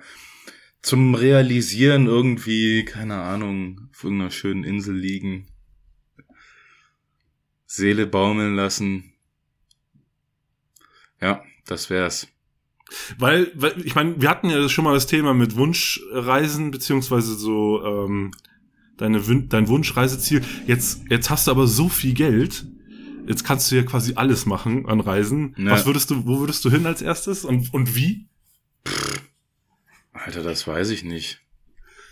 zum Realisieren irgendwie, keine Ahnung, auf irgendeiner schönen Insel liegen, Seele baumeln lassen. Ja, das wär's. Weil, weil ich meine, wir hatten ja schon mal das Thema mit Wunschreisen, beziehungsweise so ähm, deine, dein Wunschreiseziel. Jetzt, jetzt hast du aber so viel Geld. Jetzt kannst du ja quasi alles machen an Reisen. Ja. Was würdest du, wo würdest du hin als erstes und, und wie? Alter, das weiß ich nicht.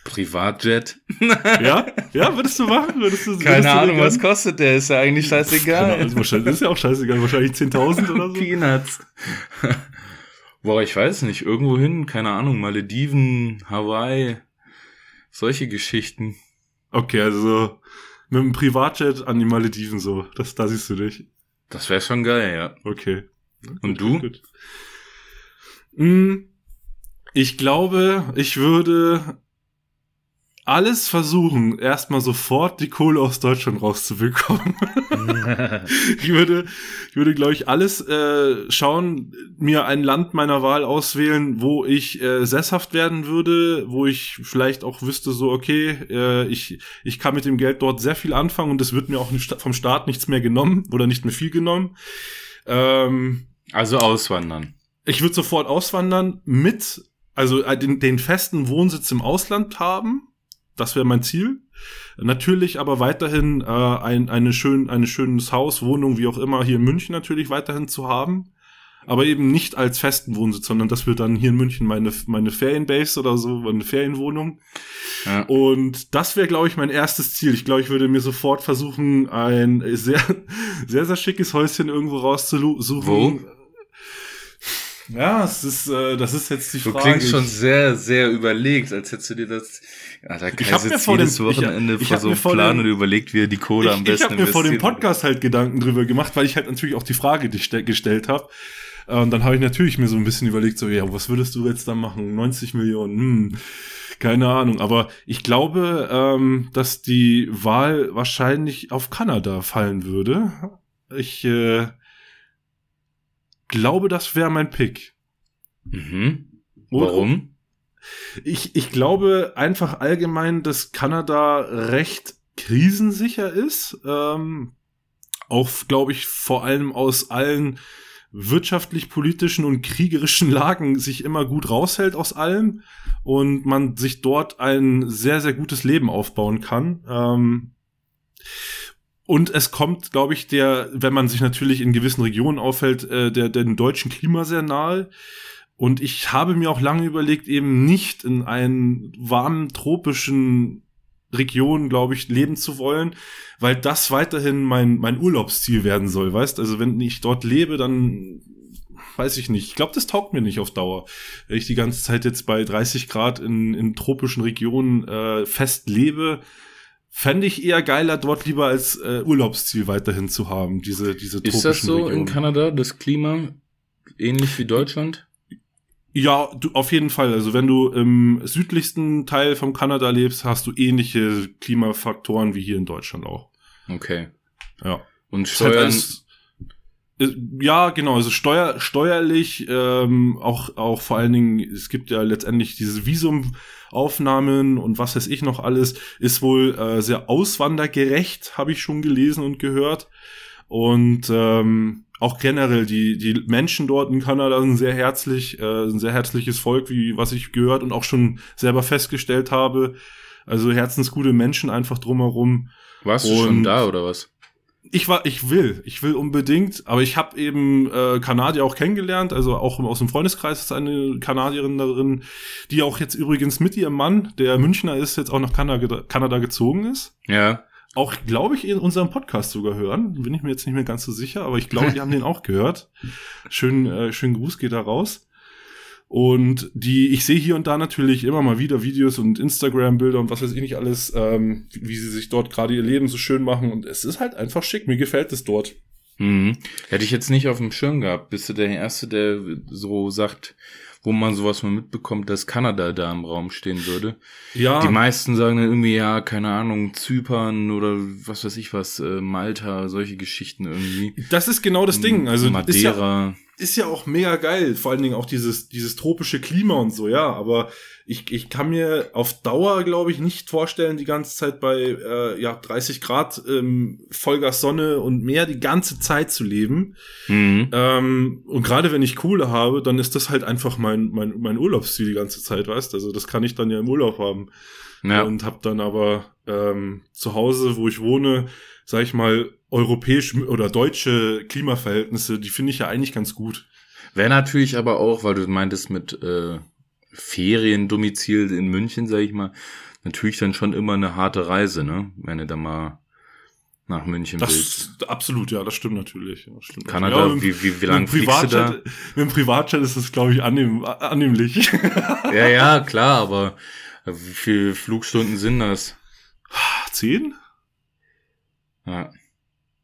Privatjet? Ja? Ja, würdest du machen? Würdest du, würdest Keine du dir Ahnung, was kostet der? Ist ja eigentlich scheißegal. Wahrscheinlich, ist ja auch scheißegal. Wahrscheinlich 10.000 oder so. Peanuts. Boah, ich weiß nicht. Irgendwo hin, keine Ahnung, Malediven, Hawaii, solche Geschichten. Okay, also mit einem Privatjet an die Malediven so. Das, da siehst du dich. Das wäre schon geil, ja. Okay. Und du? Gut. Mm, Ich glaube, ich würde alles versuchen, erstmal sofort die Kohle aus Deutschland rauszubekommen. ich würde, ich würde, glaube ich, alles äh, schauen, mir ein Land meiner Wahl auswählen, wo ich äh, sesshaft werden würde, wo ich vielleicht auch wüsste, so, okay, äh, ich, ich kann mit dem Geld dort sehr viel anfangen und es wird mir auch nicht, vom Staat nichts mehr genommen oder nicht mehr viel genommen. Ähm, also auswandern. ich würde sofort auswandern mit, also äh, den, den festen Wohnsitz im Ausland haben. Das wäre mein Ziel. Natürlich aber weiterhin äh, ein eine schön, ein schönes Haus, Wohnung, wie auch immer, hier in München natürlich weiterhin zu haben. Aber eben nicht als festen Wohnsitz, sondern das wird dann hier in München meine, meine Ferienbase oder so, meine Ferienwohnung. Ja. Und das wäre, glaube ich, mein erstes Ziel. Ich glaube, ich würde mir sofort versuchen, ein sehr, sehr, sehr schickes Häuschen irgendwo rauszusuchen. Wo? Ja, es ist, äh, das ist jetzt die Du Frage. klingst schon sehr, sehr überlegt, als hättest du dir das. Alter, Kai Ich hab mir vor dem- jedes Wochenende ich- ich vor so einem Plan dem- und überlegt, wie er die Kohle am ich, besten ich habe mir vor dem. Podcast halt Gedanken drüber gemacht, weil ich halt natürlich auch die Frage gestellt habe. Und dann habe ich natürlich mir so ein bisschen überlegt, so, ja, was würdest du jetzt da machen? 90 Millionen, hm, keine Ahnung. Aber ich glaube, ähm, dass die Wahl wahrscheinlich auf Kanada fallen würde. Ich, äh, glaube, das wäre mein Pick. Mhm. Warum? Ich, ich glaube einfach allgemein, dass Kanada recht krisensicher ist. Ähm, auch, glaube ich, vor allem aus allen wirtschaftlich-politischen und kriegerischen Lagen sich immer gut raushält aus allem und man sich dort ein sehr, sehr gutes Leben aufbauen kann. Ähm, und es kommt, glaube ich, der, wenn man sich natürlich in gewissen Regionen aufhält, äh, der, der dem deutschen Klima sehr nahe. Und ich habe mir auch lange überlegt, eben nicht in einen warmen, tropischen Region, glaube ich, leben zu wollen, weil das weiterhin mein, mein Urlaubsziel werden soll, weißt? Also wenn ich dort lebe, dann weiß ich nicht. Ich glaube, das taugt mir nicht auf Dauer. Wenn ich die ganze Zeit jetzt bei 30 Grad in, in tropischen Regionen äh, fest lebe, fände ich eher geiler, dort lieber als äh, Urlaubsziel weiterhin zu haben, diese, diese tropischen Ist das so Regionen. in Kanada, das Klima ähnlich wie Deutschland? Ja, du, auf jeden Fall. Also wenn du im südlichsten Teil von Kanada lebst, hast du ähnliche Klimafaktoren wie hier in Deutschland auch. Okay. Ja. Und Steuern. Halt ja, genau. Also steuer, steuerlich, ähm, auch, auch vor allen Dingen, es gibt ja letztendlich diese Visumaufnahmen und was weiß ich noch alles, ist wohl äh, sehr auswandergerecht, habe ich schon gelesen und gehört. Und ähm, auch generell die, die Menschen dort in Kanada sind sehr herzlich, äh, ein sehr herzliches Volk, wie was ich gehört und auch schon selber festgestellt habe. Also herzensgute Menschen einfach drumherum. Warst du schon da oder was? Ich war, ich will, ich will unbedingt, aber ich habe eben äh, Kanadier auch kennengelernt, also auch aus dem Freundeskreis ist eine Kanadierin darin, die auch jetzt übrigens mit ihrem Mann, der Münchner ist, jetzt auch nach Kanada, Kanada gezogen ist. Ja auch, glaube ich, in unserem Podcast sogar hören. Bin ich mir jetzt nicht mehr ganz so sicher, aber ich glaube, die haben den auch gehört. Schön, äh, schön Gruß geht da raus. Und die, ich sehe hier und da natürlich immer mal wieder Videos und Instagram-Bilder und was weiß ich nicht alles, ähm, wie, wie sie sich dort gerade ihr Leben so schön machen. Und es ist halt einfach schick. Mir gefällt es dort. Mhm. Hätte ich jetzt nicht auf dem Schirm gehabt. Bist du der Erste, der so sagt, wo man sowas mal mitbekommt, dass Kanada da im Raum stehen würde. Ja. Die meisten sagen dann irgendwie, ja, keine Ahnung, Zypern oder was weiß ich was, äh, Malta, solche Geschichten irgendwie. Das ist genau das Ding. Also Madeira. Ist ja, ist ja auch mega geil, vor allen Dingen auch dieses, dieses tropische Klima und so, ja, aber ich, ich kann mir auf Dauer, glaube ich, nicht vorstellen, die ganze Zeit bei äh, ja, 30 Grad ähm, Vollgas Sonne und Meer die ganze Zeit zu leben. Mhm. Ähm, und gerade wenn ich Kohle habe, dann ist das halt einfach mein, mein, mein Urlaubsziel die ganze Zeit, weißt Also das kann ich dann ja im Urlaub haben. Ja. Und habe dann aber ähm, zu Hause, wo ich wohne, sag ich mal, europäische oder deutsche Klimaverhältnisse, die finde ich ja eigentlich ganz gut. Wäre natürlich aber auch, weil du meintest mit äh, Feriendomizil in München, sag ich mal, natürlich dann schon immer eine harte Reise, ne? Wenn du da mal nach München das, willst. Absolut, ja, das stimmt natürlich. Das stimmt Kanada, ja, wie, wie, wie lange fliegst du da? Mit dem Privatjet ist das, glaube ich, annehm, annehmlich. ja, ja, klar, aber wie viele Flugstunden sind das? Zehn? Ja.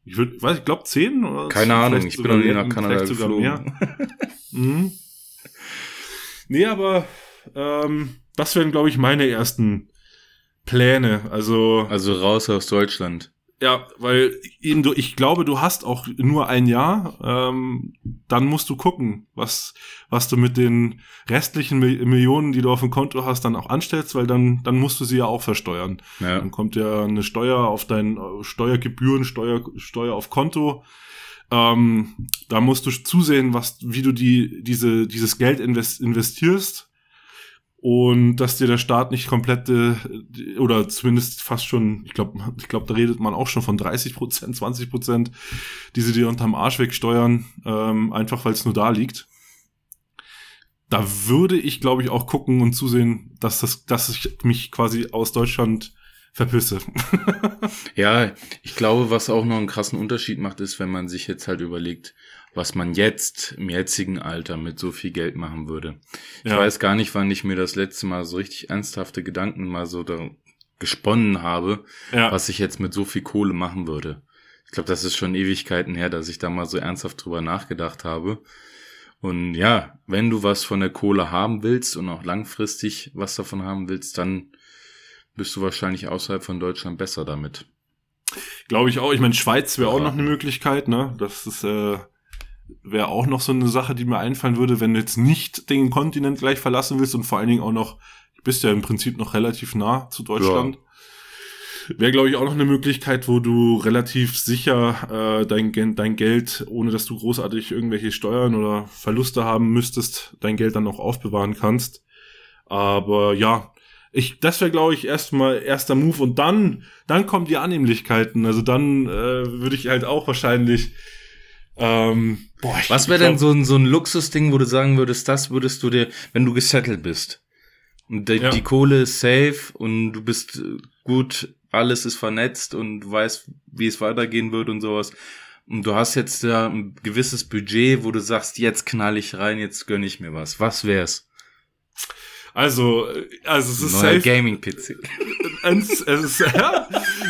Ich würde, weiß ich glaube zehn oder Keine Ahnung, ich bin noch nie nach Kanada geflogen. mhm. Nee, aber ähm, das wären, glaube ich, meine ersten Pläne. Also, also raus aus Deutschland. Ja, weil eben du, ich glaube, du hast auch nur ein Jahr. Ähm, dann musst du gucken, was was du mit den restlichen Millionen, die du auf dem Konto hast, dann auch anstellst, weil dann dann musst du sie ja auch versteuern. Ja. Dann kommt ja eine Steuer auf dein Steuergebühren, Steuer Steuer auf Konto. Ähm, da musst du zusehen, was wie du die diese dieses Geld invest, investierst und dass dir der Staat nicht komplette oder zumindest fast schon, ich glaube, ich glaube, da redet man auch schon von 30 Prozent, 20 Prozent, die sie dir unterm Arsch wegsteuern, ähm, einfach weil es nur da liegt. Da würde ich, glaube ich, auch gucken und zusehen, dass das, dass ich mich quasi aus Deutschland verpisse. ja, ich glaube, was auch noch einen krassen Unterschied macht, ist, wenn man sich jetzt halt überlegt, was man jetzt im jetzigen Alter mit so viel Geld machen würde. Ich ja. weiß gar nicht, wann ich mir das letzte Mal so richtig ernsthafte Gedanken mal so da gesponnen habe, ja. was ich jetzt mit so viel Kohle machen würde. Ich glaube, das ist schon Ewigkeiten her, dass ich da mal so ernsthaft drüber nachgedacht habe. Und ja, wenn du was von der Kohle haben willst und auch langfristig was davon haben willst, dann bist du wahrscheinlich außerhalb von Deutschland besser damit. Glaube ich auch. Ich meine, Schweiz wäre auch noch eine Möglichkeit, ne? Das ist äh, wäre auch noch so eine Sache, die mir einfallen würde, wenn du jetzt nicht den Kontinent gleich verlassen willst und vor allen Dingen auch noch, du bist ja im Prinzip noch relativ nah zu Deutschland. Ja. Wäre, glaube ich, auch noch eine Möglichkeit, wo du relativ sicher äh, dein, dein Geld, ohne dass du großartig irgendwelche Steuern oder Verluste haben müsstest, dein Geld dann auch aufbewahren kannst. Aber ja, ich, das wäre, glaube ich, erstmal erster Move und dann, dann kommen die Annehmlichkeiten. Also dann äh, würde ich halt auch wahrscheinlich. Ähm, boah, Was wäre denn so ein, so ein Luxusding, wo du sagen würdest, das würdest du dir, wenn du gesettelt bist? Und die, ja. die Kohle ist safe und du bist äh, gut, alles ist vernetzt und du weißt, wie es weitergehen wird und sowas. Und du hast jetzt ja ein gewisses Budget, wo du sagst, jetzt knall ich rein, jetzt gönn ich mir was. Was wär's? Also, also es ist Neuer safe. Gaming PC. Es, ist, ja,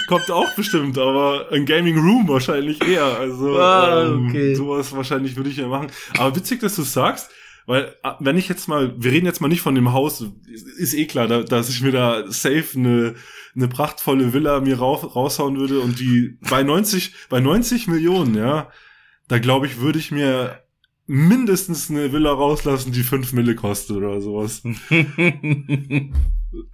kommt auch bestimmt, aber ein Gaming Room wahrscheinlich eher. Also ah, okay. ähm, sowas wahrscheinlich würde ich ja machen. Aber witzig, dass du sagst, weil ah, wenn ich jetzt mal, wir reden jetzt mal nicht von dem Haus, ist eh klar, dass ich mir da safe eine eine prachtvolle Villa mir raushauen würde und die bei 90 bei 90 Millionen, ja, da glaube ich, würde ich mir mindestens eine Villa rauslassen, die fünf Mille kostet oder sowas.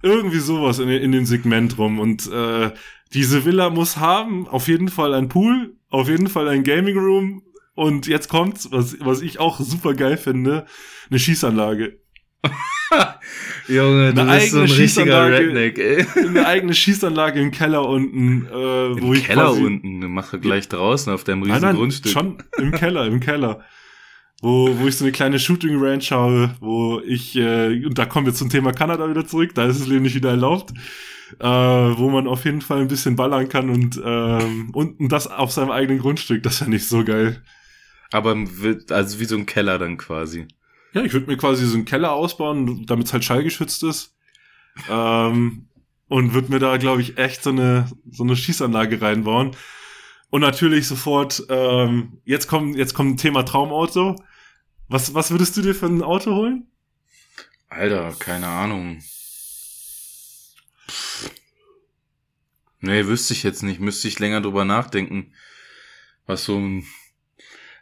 Irgendwie sowas in, in dem Segment rum. Und äh, diese Villa muss haben, auf jeden Fall ein Pool, auf jeden Fall ein Gaming Room und jetzt kommt's, was, was ich auch super geil finde, eine Schießanlage. Junge, du eine bist so ein richtiger Redneck, ey. Eine eigene Schießanlage im Keller unten, äh, wo Im Keller unten, du machst gleich draußen auf deinem riesigen nein, nein, Grundstück. Schon im Keller, im Keller wo, wo ich so eine kleine Shooting Range habe, wo ich, äh, und da kommen wir zum Thema Kanada wieder zurück, da ist es nämlich wieder erlaubt, äh, wo man auf jeden Fall ein bisschen ballern kann und, ähm, und, und das auf seinem eigenen Grundstück, das wäre nicht so geil. Aber also wie so ein Keller dann quasi. Ja, ich würde mir quasi so einen Keller ausbauen, damit es halt schallgeschützt ist. Ähm, und würde mir da, glaube ich, echt so eine, so eine Schießanlage reinbauen. Und natürlich sofort, ähm, jetzt kommt, jetzt kommt ein Thema Traumauto. Was, was würdest du dir für ein Auto holen? Alter, keine Ahnung. Nee, wüsste ich jetzt nicht. Müsste ich länger drüber nachdenken. Was so ein.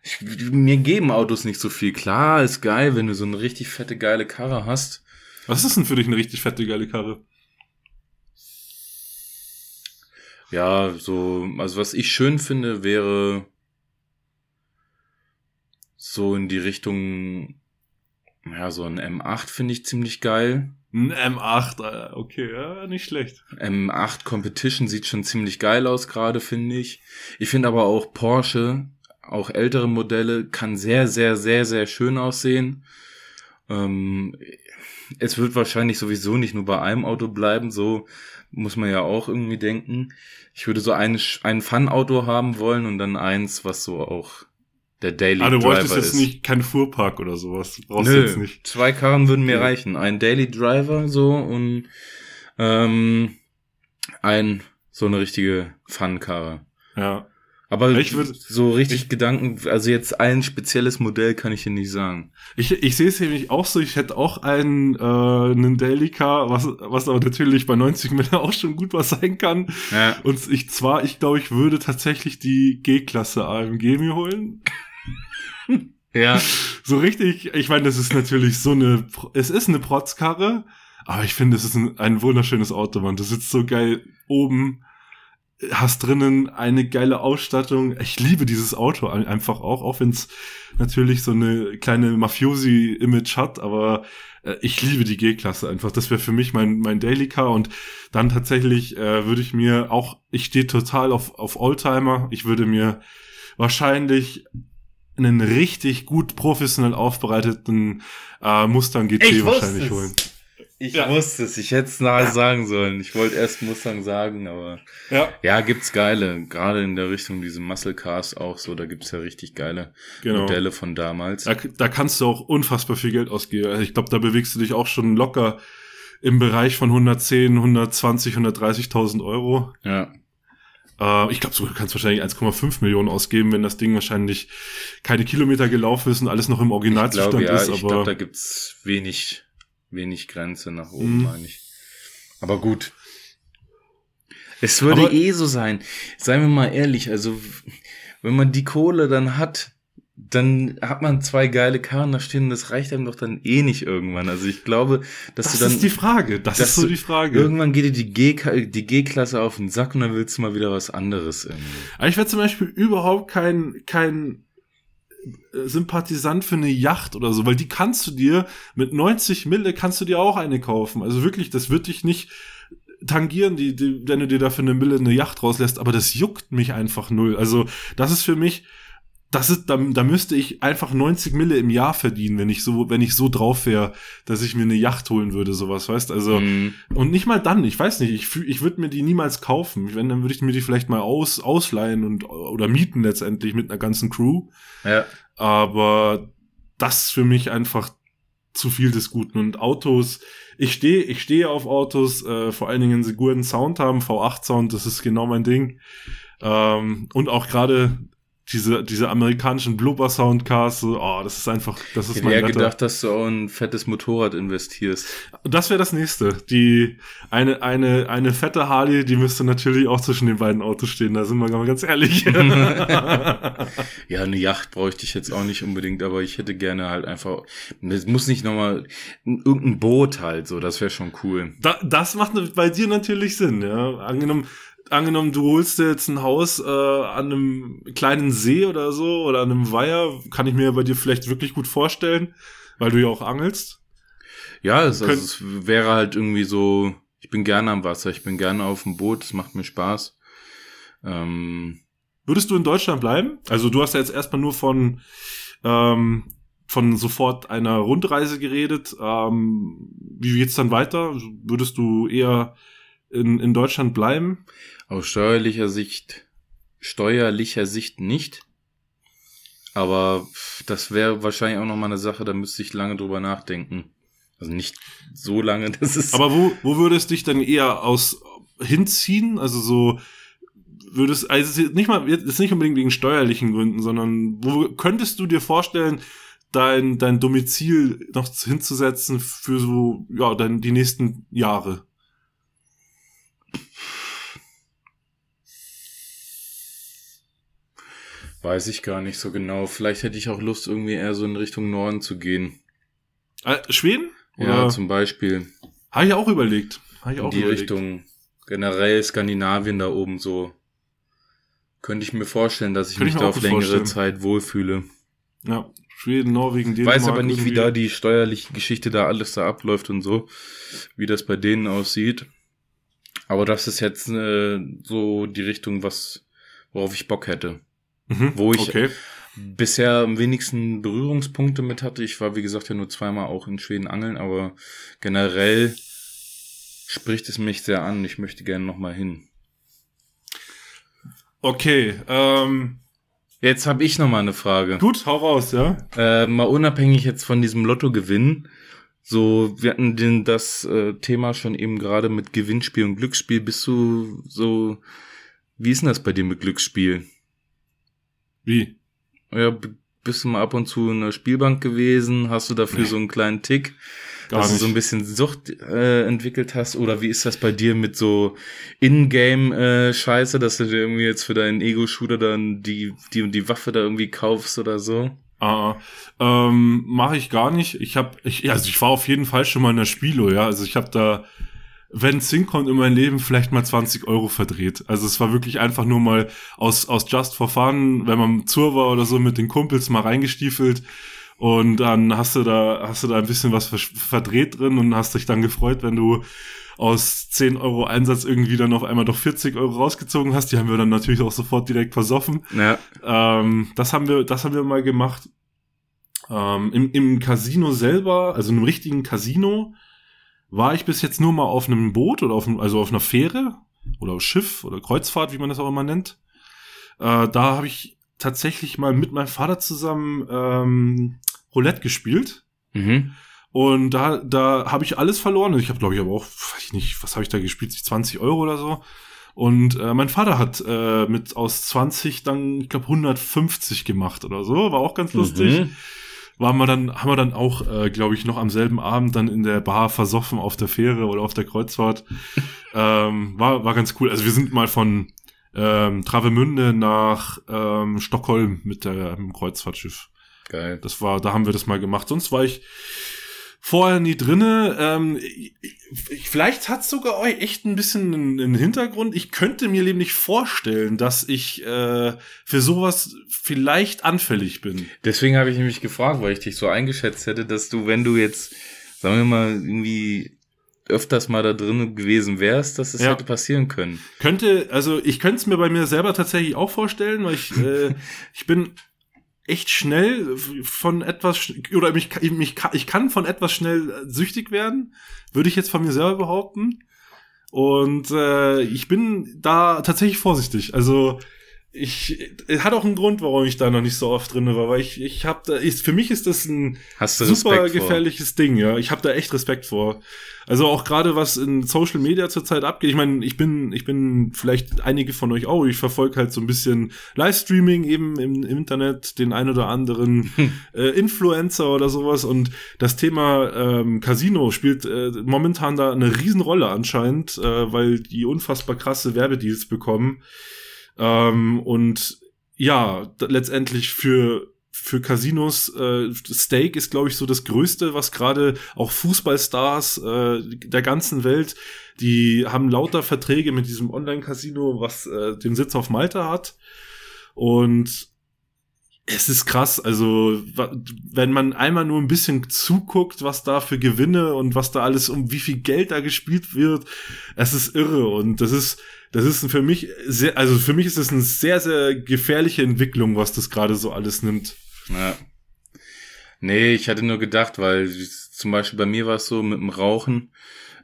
Ich, mir geben Autos nicht so viel. Klar, ist geil, wenn du so eine richtig fette, geile Karre hast. Was ist denn für dich eine richtig fette, geile Karre? Ja, so, also was ich schön finde, wäre so in die Richtung, ja, so ein M8 finde ich ziemlich geil. Ein M8, okay, ja, nicht schlecht. M8 Competition sieht schon ziemlich geil aus gerade, finde ich. Ich finde aber auch Porsche, auch ältere Modelle, kann sehr, sehr, sehr, sehr schön aussehen. Ähm, es wird wahrscheinlich sowieso nicht nur bei einem Auto bleiben, so muss man ja auch irgendwie denken. Ich würde so ein, ein Fun-Auto haben wollen und dann eins, was so auch der Daily Driver ist. Ah, du wolltest jetzt nicht kein Fuhrpark oder sowas. brauchst Nö, jetzt nicht. Zwei Karren würden mir ja. reichen. Ein Daily Driver so und ähm, ein so eine richtige Fun-Karre. Ja. Aber ich würd, so richtig ich, Gedanken, also jetzt ein spezielles Modell kann ich dir nicht sagen. Ich, ich sehe es nämlich auch so, ich hätte auch einen, äh, einen Daily Car, was, was aber natürlich bei 90 Meter auch schon gut was sein kann. Ja. Und ich zwar, ich glaube, ich würde tatsächlich die G-Klasse AMG mir holen. ja. So richtig, ich meine, das ist natürlich so eine, es ist eine Protzkarre, aber ich finde, es ist ein, ein wunderschönes Auto, man. Du sitzt so geil oben hast drinnen eine geile Ausstattung. Ich liebe dieses Auto einfach auch, auch wenn es natürlich so eine kleine Mafiosi-Image hat, aber äh, ich liebe die G-Klasse einfach. Das wäre für mich mein, mein Daily Car und dann tatsächlich äh, würde ich mir auch, ich stehe total auf, auf Oldtimer. Ich würde mir wahrscheinlich einen richtig gut professionell aufbereiteten äh, Mustang GT ich wahrscheinlich holen. Ich ja. wusste es, ich hätte es nahe sagen sollen. Ich wollte erst Mustang sagen, aber ja. ja, gibt's geile. Gerade in der Richtung diese Muscle Cars auch so, da gibt's ja richtig geile genau. Modelle von damals. Da, da kannst du auch unfassbar viel Geld ausgeben. Also ich glaube, da bewegst du dich auch schon locker im Bereich von 110, 120, 130.000 Euro. Ja. Äh, ich glaube, du kannst wahrscheinlich 1,5 Millionen ausgeben, wenn das Ding wahrscheinlich keine Kilometer gelaufen ist und alles noch im Originalzustand ich glaub, ja, ist. Aber ich glaube, da gibt's wenig wenig Grenze nach oben, mhm. meine ich. Aber gut. Es würde Aber eh so sein. Seien wir mal ehrlich, also wenn man die Kohle dann hat, dann hat man zwei geile Karren da stehen, das reicht einem doch dann eh nicht irgendwann. Also ich glaube, dass das du dann. ist die Frage. Das ist so die Frage. Irgendwann geht dir die G-Klasse auf den Sack und dann willst du mal wieder was anderes irgendwie. Aber ich wäre zum Beispiel überhaupt kein, kein Sympathisant für eine Yacht oder so, weil die kannst du dir mit 90 Mille kannst du dir auch eine kaufen. Also wirklich, das wird dich nicht tangieren, die, die, wenn du dir dafür eine Mille eine Yacht rauslässt, aber das juckt mich einfach null. Also das ist für mich, das ist, da, da müsste ich einfach 90 Mille im Jahr verdienen, wenn ich so, wenn ich so drauf wäre, dass ich mir eine Yacht holen würde, sowas, weißt Also, Mhm. und nicht mal dann, ich weiß nicht, ich, ich würde mir die niemals kaufen. Wenn, dann würde ich mir die vielleicht mal aus, ausleihen und, oder mieten letztendlich mit einer ganzen Crew. Ja. Aber das ist für mich einfach zu viel des Guten. Und Autos, ich stehe, ich stehe auf Autos, äh, vor allen Dingen, wenn sie guten Sound haben, V8-Sound, das ist genau mein Ding. Ähm, und auch gerade diese, diese amerikanischen Blubber-Soundcars, so, oh, das ist einfach, das Ich ist hätte mein eher Wetter. gedacht, dass du auch in ein fettes Motorrad investierst. Das wäre das nächste. Die, eine, eine, eine fette Harley, die müsste natürlich auch zwischen den beiden Autos stehen, da sind wir mal ganz ehrlich. Ja, eine Yacht bräuchte ich jetzt auch nicht unbedingt, aber ich hätte gerne halt einfach, es muss nicht nochmal, irgendein Boot halt so, das wäre schon cool. Da, das macht bei dir natürlich Sinn, ja. Angenommen, angenommen, du holst dir jetzt ein Haus äh, an einem kleinen See oder so oder an einem Weiher, kann ich mir bei dir vielleicht wirklich gut vorstellen, weil du ja auch angelst. Ja, es, also, es wäre halt irgendwie so, ich bin gerne am Wasser, ich bin gerne auf dem Boot, es macht mir Spaß. Ähm, Würdest du in Deutschland bleiben? Also du hast ja jetzt erstmal nur von ähm, von sofort einer Rundreise geredet. Ähm, wie geht's dann weiter? Würdest du eher in, in Deutschland bleiben? Aus steuerlicher Sicht, steuerlicher Sicht nicht. Aber das wäre wahrscheinlich auch nochmal eine Sache, da müsste ich lange drüber nachdenken. Also nicht so lange, das ist. Aber wo, wo würdest dich dann eher aus hinziehen? Also so würdest, also es nicht mal, jetzt nicht unbedingt wegen steuerlichen Gründen, sondern wo könntest du dir vorstellen, dein, dein Domizil noch hinzusetzen für so, ja, dann die nächsten Jahre? Weiß ich gar nicht so genau. Vielleicht hätte ich auch Lust, irgendwie eher so in Richtung Norden zu gehen. Äh, Schweden? Ja, Oder? zum Beispiel. Habe ich auch überlegt. Habe ich In auch die überlegt. Richtung. Generell Skandinavien da oben so. Könnte ich mir vorstellen, dass ich Könnte ich mich mir da auf längere vorstellen. Zeit wohlfühle. Ja, Schweden, Norwegen, Ich Dänemark. weiß aber nicht, wie irgendwie. da die steuerliche Geschichte da alles da abläuft und so, wie das bei denen aussieht. Aber das ist jetzt äh, so die Richtung, was worauf ich Bock hätte. Mhm, wo ich- Okay. Bisher am wenigsten Berührungspunkte mit hatte. Ich war, wie gesagt, ja nur zweimal auch in Schweden angeln, aber generell spricht es mich sehr an. Ich möchte gerne nochmal hin. Okay, ähm, Jetzt habe ich nochmal eine Frage. gut, hau raus, ja. Äh, mal unabhängig jetzt von diesem Lottogewinn. So, wir hatten den, das äh, Thema schon eben gerade mit Gewinnspiel und Glücksspiel. Bist du so, wie ist denn das bei dir mit Glücksspiel? Wie? Ja, bist du mal ab und zu in der Spielbank gewesen? Hast du dafür Nee. so einen kleinen Tick, Gar dass nicht. du so ein bisschen Sucht äh, entwickelt hast? Oder wie ist das bei dir mit so Ingame-Scheiße, dass du dir irgendwie jetzt für deinen Ego-Shooter dann die, die und die Waffe da irgendwie kaufst oder so? Ah, ähm, mache ich gar nicht. Ich habe, ich, also ich war auf jeden Fall schon mal in der Spielo, ja. Also ich habe da, wenn es hinkommt in mein Leben, vielleicht mal 20 Euro verdreht. Also es war wirklich einfach nur mal aus, aus Just for Fun, wenn man zur war oder so mit den Kumpels mal reingestiefelt. Und dann hast du da, hast du da ein bisschen was ver- verdreht drin und hast dich dann gefreut, wenn du aus 10 Euro Einsatz irgendwie dann auf einmal doch 40 Euro rausgezogen hast. Die haben wir dann natürlich auch sofort direkt versoffen. Ja. Ähm, das haben wir, das haben wir mal gemacht. Ähm, im, Im Casino selber, also in einem richtigen Casino, war ich bis jetzt nur mal auf einem Boot oder auf, also auf einer Fähre oder auf Schiff oder Kreuzfahrt, wie man das auch immer nennt. Äh, da habe ich tatsächlich mal mit meinem Vater zusammen ähm, Roulette gespielt. Mhm. Und da, da habe ich alles verloren. Ich habe, glaube ich, aber auch, weiß ich nicht, was habe ich da gespielt? 20 Euro oder so. Und äh, mein Vater hat äh, mit aus 20 dann, ich glaube, 150 gemacht oder so. War auch ganz lustig. Mhm. Waren wir dann, haben wir dann auch, äh, glaube ich, noch am selben Abend dann in der Bar versoffen auf der Fähre oder auf der Kreuzfahrt. ähm, war, war ganz cool. Also wir sind mal von ähm, Travemünde nach ähm, Stockholm mit dem Kreuzfahrtschiff. Geil. Das war, da haben wir das mal gemacht. Sonst war ich vorher nie drinne. Ähm, vielleicht hat sogar euch echt ein bisschen einen, einen, Hintergrund. Ich könnte mir nämlich vorstellen, dass ich äh, für sowas vielleicht anfällig bin. Deswegen habe ich nämlich gefragt, weil ich dich so eingeschätzt hätte, dass du, wenn du jetzt, sagen wir mal, irgendwie öfters mal da drin gewesen wärst, dass es ja. hätte passieren können. Könnte, also ich könnte es mir bei mir selber tatsächlich auch vorstellen, weil ich, äh, ich bin echt schnell von etwas oder mich, mich ich kann von etwas schnell süchtig werden, würde ich jetzt von mir selber behaupten. Und äh, ich bin da tatsächlich vorsichtig. Also ich hat auch einen Grund, warum ich da noch nicht so oft drin war, weil ich ich habe da ist für mich ist das ein super gefährliches vor? Ding, ja. Ich habe da echt Respekt vor. Also auch gerade was in Social Media zurzeit abgeht. Ich meine, ich bin ich bin vielleicht einige von euch auch, ich verfolge halt so ein bisschen Livestreaming eben im, im Internet, den ein oder anderen äh, Influencer oder sowas und das Thema ähm, Casino spielt äh, momentan da eine Riesenrolle anscheinend, äh, weil die unfassbar krasse Werbedeals bekommen. Ähm, und ja, letztendlich für für Casinos, äh, Steak ist, glaube ich, so das Größte, was gerade auch Fußballstars äh, der ganzen Welt, die haben lauter Verträge mit diesem Online-Casino, was äh, den Sitz auf Malta hat. Und es ist krass, also wenn man einmal nur ein bisschen zuguckt, was da für Gewinne und was da alles um wie viel Geld da gespielt wird, es ist irre und das ist das ist für mich sehr, also für mich ist es eine sehr, sehr gefährliche Entwicklung, was das gerade so alles nimmt. Ja. Nee, ich hatte nur gedacht, weil zum Beispiel bei mir war es so mit dem Rauchen,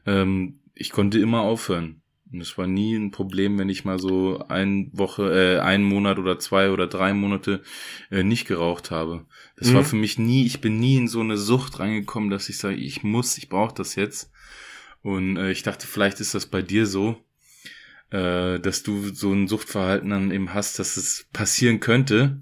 ähm, ich konnte immer aufhören. Und es war nie ein Problem, wenn ich mal so ein Woche, äh, einen Monat oder zwei oder drei Monate äh, nicht geraucht habe. Das mhm. war für mich nie, ich bin nie in so eine Sucht reingekommen, dass ich sage, ich muss, ich brauche das jetzt. Und äh, ich dachte, vielleicht ist das bei dir so äh, dass du so ein Suchtverhalten dann eben hast, dass es passieren könnte,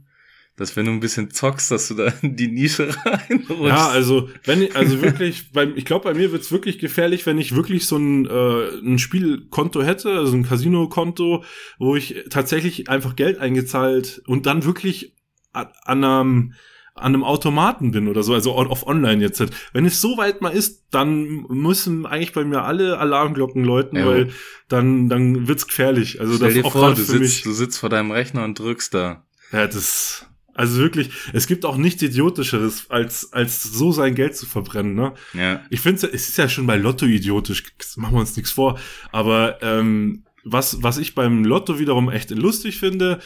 dass wenn du ein bisschen zockst, dass du da in die Nische reinrutschst. Ja, also wenn ich, also wirklich, bei, ich glaube, bei mir wird's wirklich gefährlich, wenn ich wirklich so ein, äh, ein Spielkonto hätte, also ein Casino-Konto, wo ich tatsächlich einfach Geld eingezahlt und dann wirklich an einem an einem Automaten bin oder so, also auf online jetzt. Wenn es so weit mal ist, dann müssen eigentlich bei mir alle Alarmglocken läuten, ja. weil dann, dann wird's gefährlich. Also Stell das dir auch vor, du sitzt, du sitzt vor deinem Rechner und drückst da. Ja, das, also wirklich, es gibt auch nichts Idiotischeres, als, als so sein Geld zu verbrennen, ne? Ja. Ich finde, es ist ja schon bei Lotto idiotisch, machen wir uns nichts vor. Aber ähm, was, was ich beim Lotto wiederum echt lustig finde,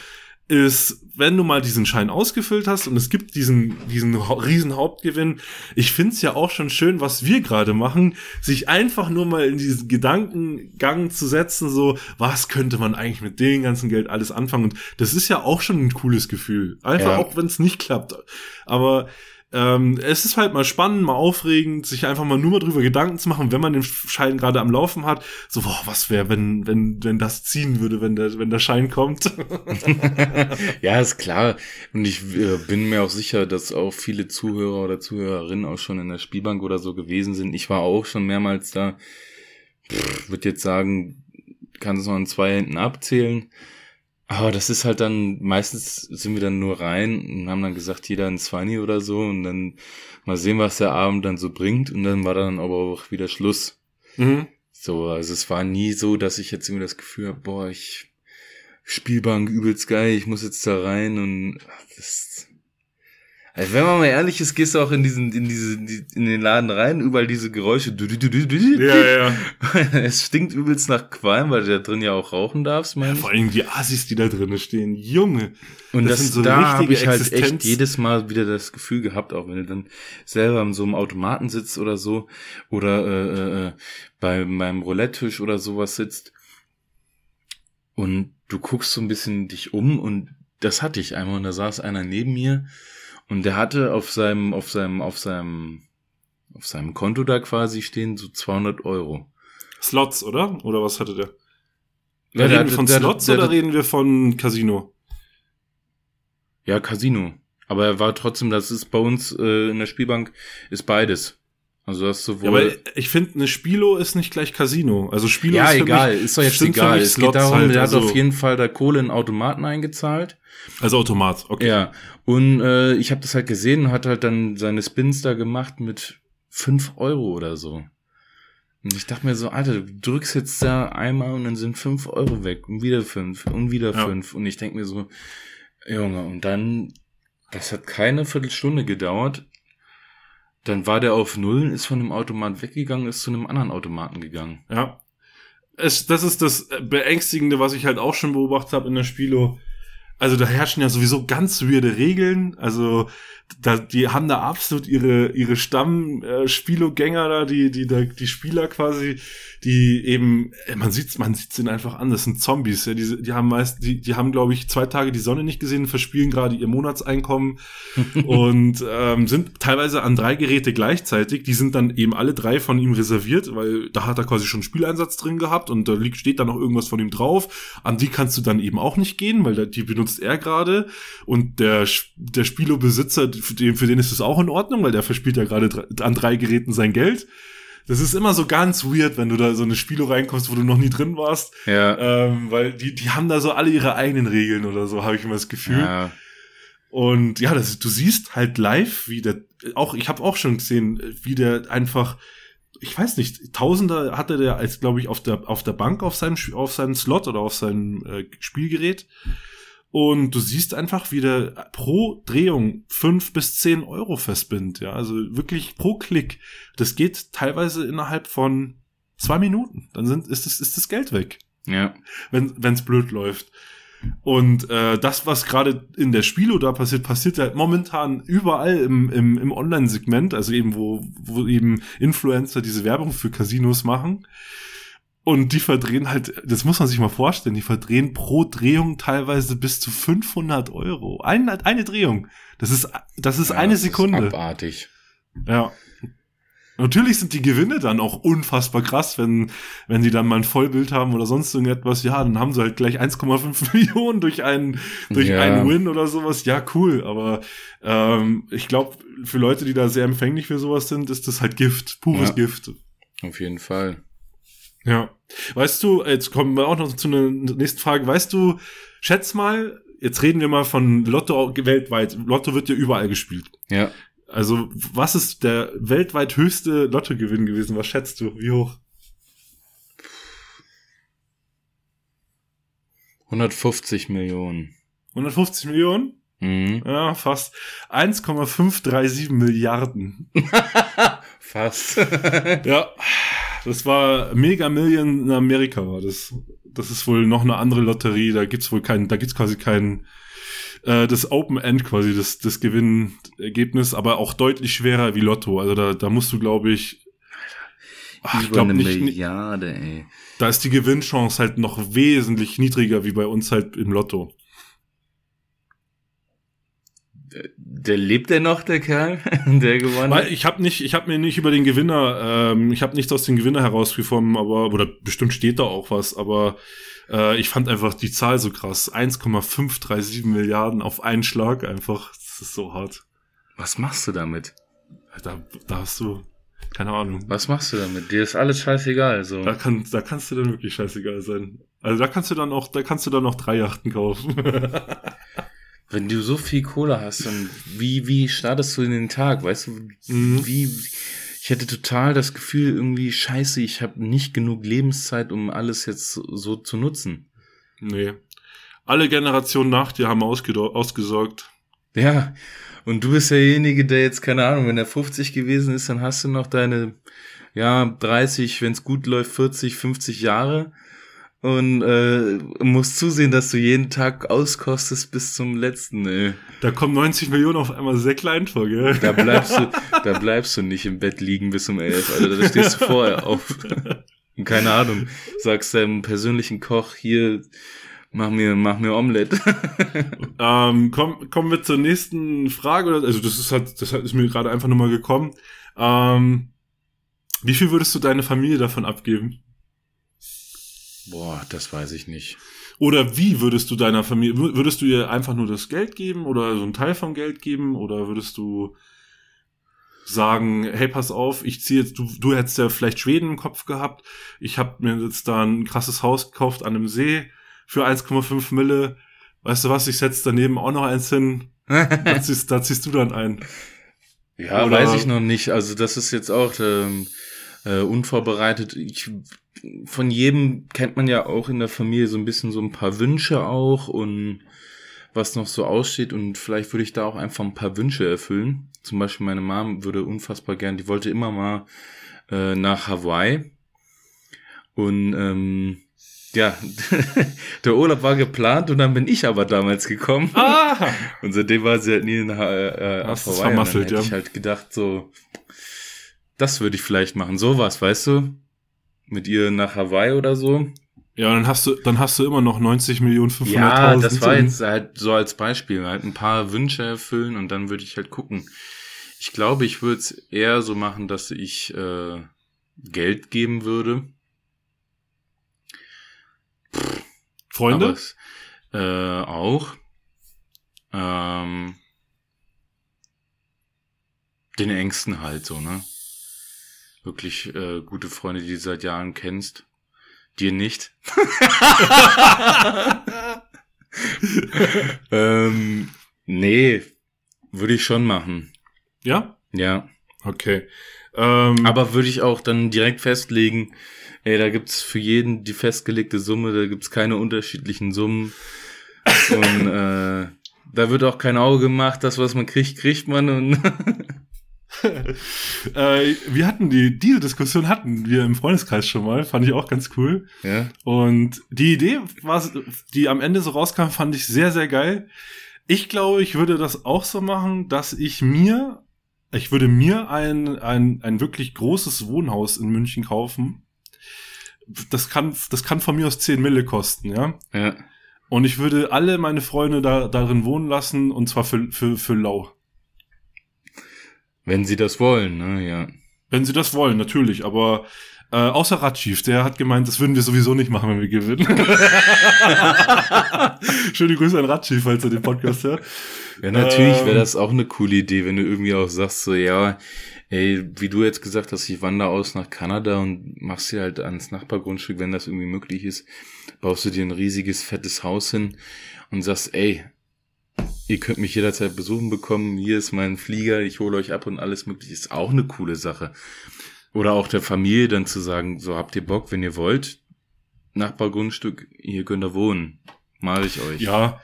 ist, wenn du mal diesen Schein ausgefüllt hast und es gibt diesen, diesen riesen Hauptgewinn, ich find's ja auch schon schön, was wir gerade machen, sich einfach nur mal in diesen Gedankengang zu setzen, so, was könnte man eigentlich mit dem ganzen Geld alles anfangen? Und das ist ja auch schon ein cooles Gefühl. Einfach ja. auch, wenn es nicht klappt. Aber ähm, es ist halt mal spannend, mal aufregend, sich einfach mal nur mal drüber Gedanken zu machen, wenn man den Schein gerade am Laufen hat. So, boah, was wäre, wenn, wenn, wenn das ziehen würde, wenn der, wenn der Schein kommt. ja, ist klar. Und ich äh, bin mir auch sicher, dass auch viele Zuhörer oder Zuhörerinnen auch schon in der Spielbank oder so gewesen sind. Ich war auch schon mehrmals da. Würde jetzt sagen, kann es noch in zwei Händen abzählen. Aber das ist halt dann, meistens sind wir dann nur rein und haben dann gesagt, jeder ein Zwanni oder so und dann mal sehen, was der Abend dann so bringt und dann war dann aber auch wieder Schluss. Mhm. So, also es war nie so, dass ich jetzt irgendwie das Gefühl habe, boah, ich Spielbank übelst geil, ich muss jetzt da rein und das, also wenn man mal ehrlich ist, gehst du auch in diesen, in diese, in den Laden rein, überall diese Geräusche. Ja, ja. Es stinkt übelst nach Qualm, weil du da drin ja auch rauchen darfst, ja, Vor allem die Assis, die da drinnen stehen. Junge. Und das, das so da habe ich halt echt jedes Mal wieder das Gefühl gehabt, auch wenn du dann selber an so einem Automaten sitzt oder so, oder äh, äh, bei meinem Roulette-Tisch oder sowas sitzt. Und du guckst so ein bisschen dich um und das hatte ich einmal und da saß einer neben mir und der hatte auf seinem, auf seinem, auf seinem, auf seinem Konto da quasi stehen so 200 Euro. Slots, oder? Oder was hatte der? Ja, reden hatte, wir von der, Slots der, der, oder reden wir von Casino? Ja, Casino. Aber er war trotzdem, das ist bei uns äh, in der Spielbank, ist beides. Also das sowohl. Ja, aber ich finde, eine Spilo ist nicht gleich Casino. Also Spilo ja, ist für egal, mich, ist doch jetzt egal. Es geht darum, halt, der also, hat auf jeden Fall da Kohle in Automaten eingezahlt. also Automat, okay. Ja. Und äh, ich habe das halt gesehen und hat halt dann seine Spins da gemacht mit fünf Euro oder so. Und ich dachte mir so, Alter, du drückst jetzt da einmal und dann sind fünf Euro weg und wieder fünf und wieder Ja. fünf. Und ich denk mir so, Junge, und dann, das hat keine Viertelstunde gedauert. Dann war der auf Null, ist von dem Automat weggegangen, ist zu einem anderen Automaten gegangen. Ja. Es, das ist das Beängstigende, was ich halt auch schon beobachtet habe in der Spilo. Also da herrschen ja sowieso ganz weirde Regeln. Also da, die haben da absolut ihre ihre Stamm-Spilo-Gänger da, die die da, die Spieler quasi, die eben äh, man sieht's man sieht's ihnen einfach an. Das sind Zombies. Ja, die, die haben meist die die haben glaube ich zwei Tage die Sonne nicht gesehen, verspielen gerade ihr Monatseinkommen und ähm, sind teilweise an drei Geräte gleichzeitig. Die sind dann eben alle drei von ihm reserviert, weil da hat er quasi schon Spieleinsatz drin gehabt und da liegt, steht dann noch irgendwas von ihm drauf. An die kannst du dann eben auch nicht gehen, weil da, die benutzt er gerade. Und der, der Spielobesitzer, für den, für den ist es auch in Ordnung, weil der verspielt ja gerade an drei Geräten sein Geld. Das ist immer so ganz weird, wenn du da so eine Spielo reinkommst, wo du noch nie drin warst, Ja. ähm, weil die, die haben da so alle ihre eigenen Regeln oder so, habe ich immer das Gefühl. ja. Und ja, das, du siehst halt live, wie der, auch, ich habe auch schon gesehen, wie der einfach, ich weiß nicht, Tausender hatte der als, glaube ich, auf der, auf der Bank auf seinem, auf seinem Slot oder auf seinem äh, Spielgerät. Und du siehst einfach, wie der pro Drehung fünf bis zehn Euro verspinnt, ja, also wirklich pro Klick. Das geht teilweise innerhalb von zwei Minuten. Dann sind, ist das, ist das Geld weg Ja. wenn wenn's blöd läuft. Und äh, das, was gerade in der Spielo da passiert, passiert ja momentan überall im, im, im Online-Segment, also eben, wo, wo eben Influencer diese Werbung für Casinos machen. Und die verdrehen halt, das muss man sich mal vorstellen, die verdrehen pro Drehung teilweise bis zu 500 Euro. Eine, eine Drehung. Das ist, das ist Ja, eine das Sekunde. Ist abartig. Ja. Natürlich sind die Gewinne dann auch unfassbar krass, wenn, wenn die dann mal ein Vollbild haben oder sonst irgendetwas. Ja, dann haben sie halt gleich 1,5 Millionen durch einen, durch Ja. einen Win oder sowas. Ja, cool. Aber ähm, ich glaube, für Leute, die da sehr empfänglich für sowas sind, ist das halt Gift, pures Ja. Gift. Auf jeden Fall. Ja. Weißt du, jetzt kommen wir auch noch zu einer nächsten Frage. Weißt du, schätz mal, jetzt reden wir mal von Lotto weltweit. Lotto wird ja überall gespielt. Ja. Also, was ist der weltweit höchste Lottogewinn gewesen? Was schätzt du? Wie hoch? 150 Millionen. 150 Millionen? Mhm. Ja, fast. 1,537 Milliarden. Fast. Ja, das war Mega Million in Amerika war das. Das ist wohl noch eine andere Lotterie. Da gibt's wohl keinen, da gibt's quasi kein äh, das Open End quasi das das Gewinnergebnis, aber auch deutlich schwerer wie Lotto. Also da da musst du glaube ich Ach, ich glaube nicht, Milliarde, ey. da ist die Gewinnchance halt noch wesentlich niedriger wie bei uns halt im Lotto. Der lebt der noch, der Kerl, der gewonnen Weil hat? ich habe nicht, ich habe mir nicht über den Gewinner, ähm, ich habe nichts aus dem Gewinner herausgefunden, aber oder bestimmt steht da auch was, aber äh, ich fand einfach die Zahl so krass, 1,537 Milliarden auf einen Schlag einfach, das ist so hart. Was machst du damit? Da, da hast du keine Ahnung. Was machst du damit? Dir ist alles scheißegal, so. Da kann, da kannst du dann wirklich scheißegal sein. Also da kannst du dann auch, da kannst du dann noch drei Yachten kaufen. Wenn du so viel Kohle hast, dann wie, wie startest du in den Tag? Weißt du, Mhm. wie, ich hätte total das Gefühl, irgendwie, scheiße, ich habe nicht genug Lebenszeit, um alles jetzt so, zu nutzen. nee. Alle Generationen nach dir haben ausgesorgt. Ja, und du bist derjenige, der jetzt, keine Ahnung, wenn er 50 gewesen ist, dann hast du noch deine, ja, 30, wenn es gut läuft, 40, 50 Jahre und äh, musst zusehen, dass du jeden Tag auskostest bis zum letzten. Ey. Da kommen 90 Millionen auf einmal sehr klein vor, gell? Da bleibst du, da bleibst du nicht im Bett liegen bis um elf, Alter, da stehst du vorher auf. Keine Ahnung, sagst deinem persönlichen Koch hier, mach mir, mach mir Omelette. Ähm, komm, kommen wir zur nächsten Frage. oder- Also das ist halt, das ist mir gerade einfach nur mal gekommen. Ähm, wie viel würdest du deine Familie davon abgeben? Boah, das weiß ich nicht. Oder wie würdest du deiner Familie, wür- würdest du ihr einfach nur das Geld geben oder so einen Teil vom Geld geben oder würdest du, sagen, hey, pass auf, ich ziehe jetzt, du, du hättest ja vielleicht Schweden im Kopf gehabt. Ich habe mir jetzt da ein krasses Haus gekauft an einem See für 1,5 Mille. Weißt du was, ich setze daneben auch noch eins hin. da, ziehst, da ziehst du dann ein. Ja, Oder weiß ich noch nicht. Also das ist jetzt auch ähm, äh, unvorbereitet. Ich, von jedem kennt man ja auch in der Familie so ein bisschen so ein paar Wünsche auch und was noch so aussteht und vielleicht würde ich da auch einfach ein paar Wünsche erfüllen. Zum Beispiel meine Mom würde unfassbar gern, die wollte immer mal äh, nach Hawaii und ähm, ja, der Urlaub war geplant und dann bin ich aber damals gekommen. Ah. Und seitdem war sie halt nie in äh, äh, Hawaii. Dann hätte ja. ich halt gedacht, so, das würde ich vielleicht machen. Sowas, weißt du? Mit ihr nach Hawaii oder so. Ja, dann hast du, dann hast du immer noch 90 Millionen 500.000. Ja, das war jetzt halt so als Beispiel, halt ein paar Wünsche erfüllen und dann würde ich halt gucken. Ich glaube, ich würde es eher so machen, dass ich äh, Geld geben würde Freunde? Es, äh, auch. Ähm, den Ängsten halt so, ne? Wirklich äh, gute Freunde, die du seit Jahren kennst. Dir nicht. ähm, nee, würde ich schon machen. Ja? Ja. Okay. Ähm, Aber würde ich auch dann direkt festlegen, ey, da gibt's für jeden die festgelegte Summe, da gibt's keine unterschiedlichen Summen. Und äh, da wird auch kein Auge gemacht, das, was man kriegt, kriegt man. Und äh, wir hatten die, diese Diskussion hatten wir im Freundeskreis schon mal, fand ich auch ganz cool. Ja. Und die Idee, was, die am Ende so rauskam, fand ich sehr, sehr geil. Ich glaube, ich würde das auch so machen, dass ich mir, ich würde mir ein, ein, ein wirklich großes Wohnhaus in München kaufen das kann, das kann von mir aus 10 Mille kosten, ja. Ja. Und ich würde alle meine Freunde da, darin wohnen lassen und zwar für, für, für lau. Wenn sie das wollen, ne, ja. Wenn sie das wollen, natürlich, aber äh, außer Ratschief, der hat gemeint, das würden wir sowieso nicht machen, wenn wir gewinnen. Schöne Grüße an Ratschief, falls er den Podcast hört. Ja, natürlich ähm, wäre das auch eine coole Idee, wenn du irgendwie auch sagst, so, ja, ey, wie du jetzt gesagt hast, ich wandere aus nach Kanada und machst dir halt ans Nachbargrundstück, wenn das irgendwie möglich ist, baust du dir ein riesiges, fettes Haus hin und sagst, ey, ihr könnt mich jederzeit besuchen bekommen, hier ist mein Flieger, ich hole euch ab und alles mögliche, ist auch eine coole Sache. Oder auch der Familie dann zu sagen, so habt ihr Bock, wenn ihr wollt, Nachbargrundstück, hier könnt ihr wohnen, male ich euch. Ja,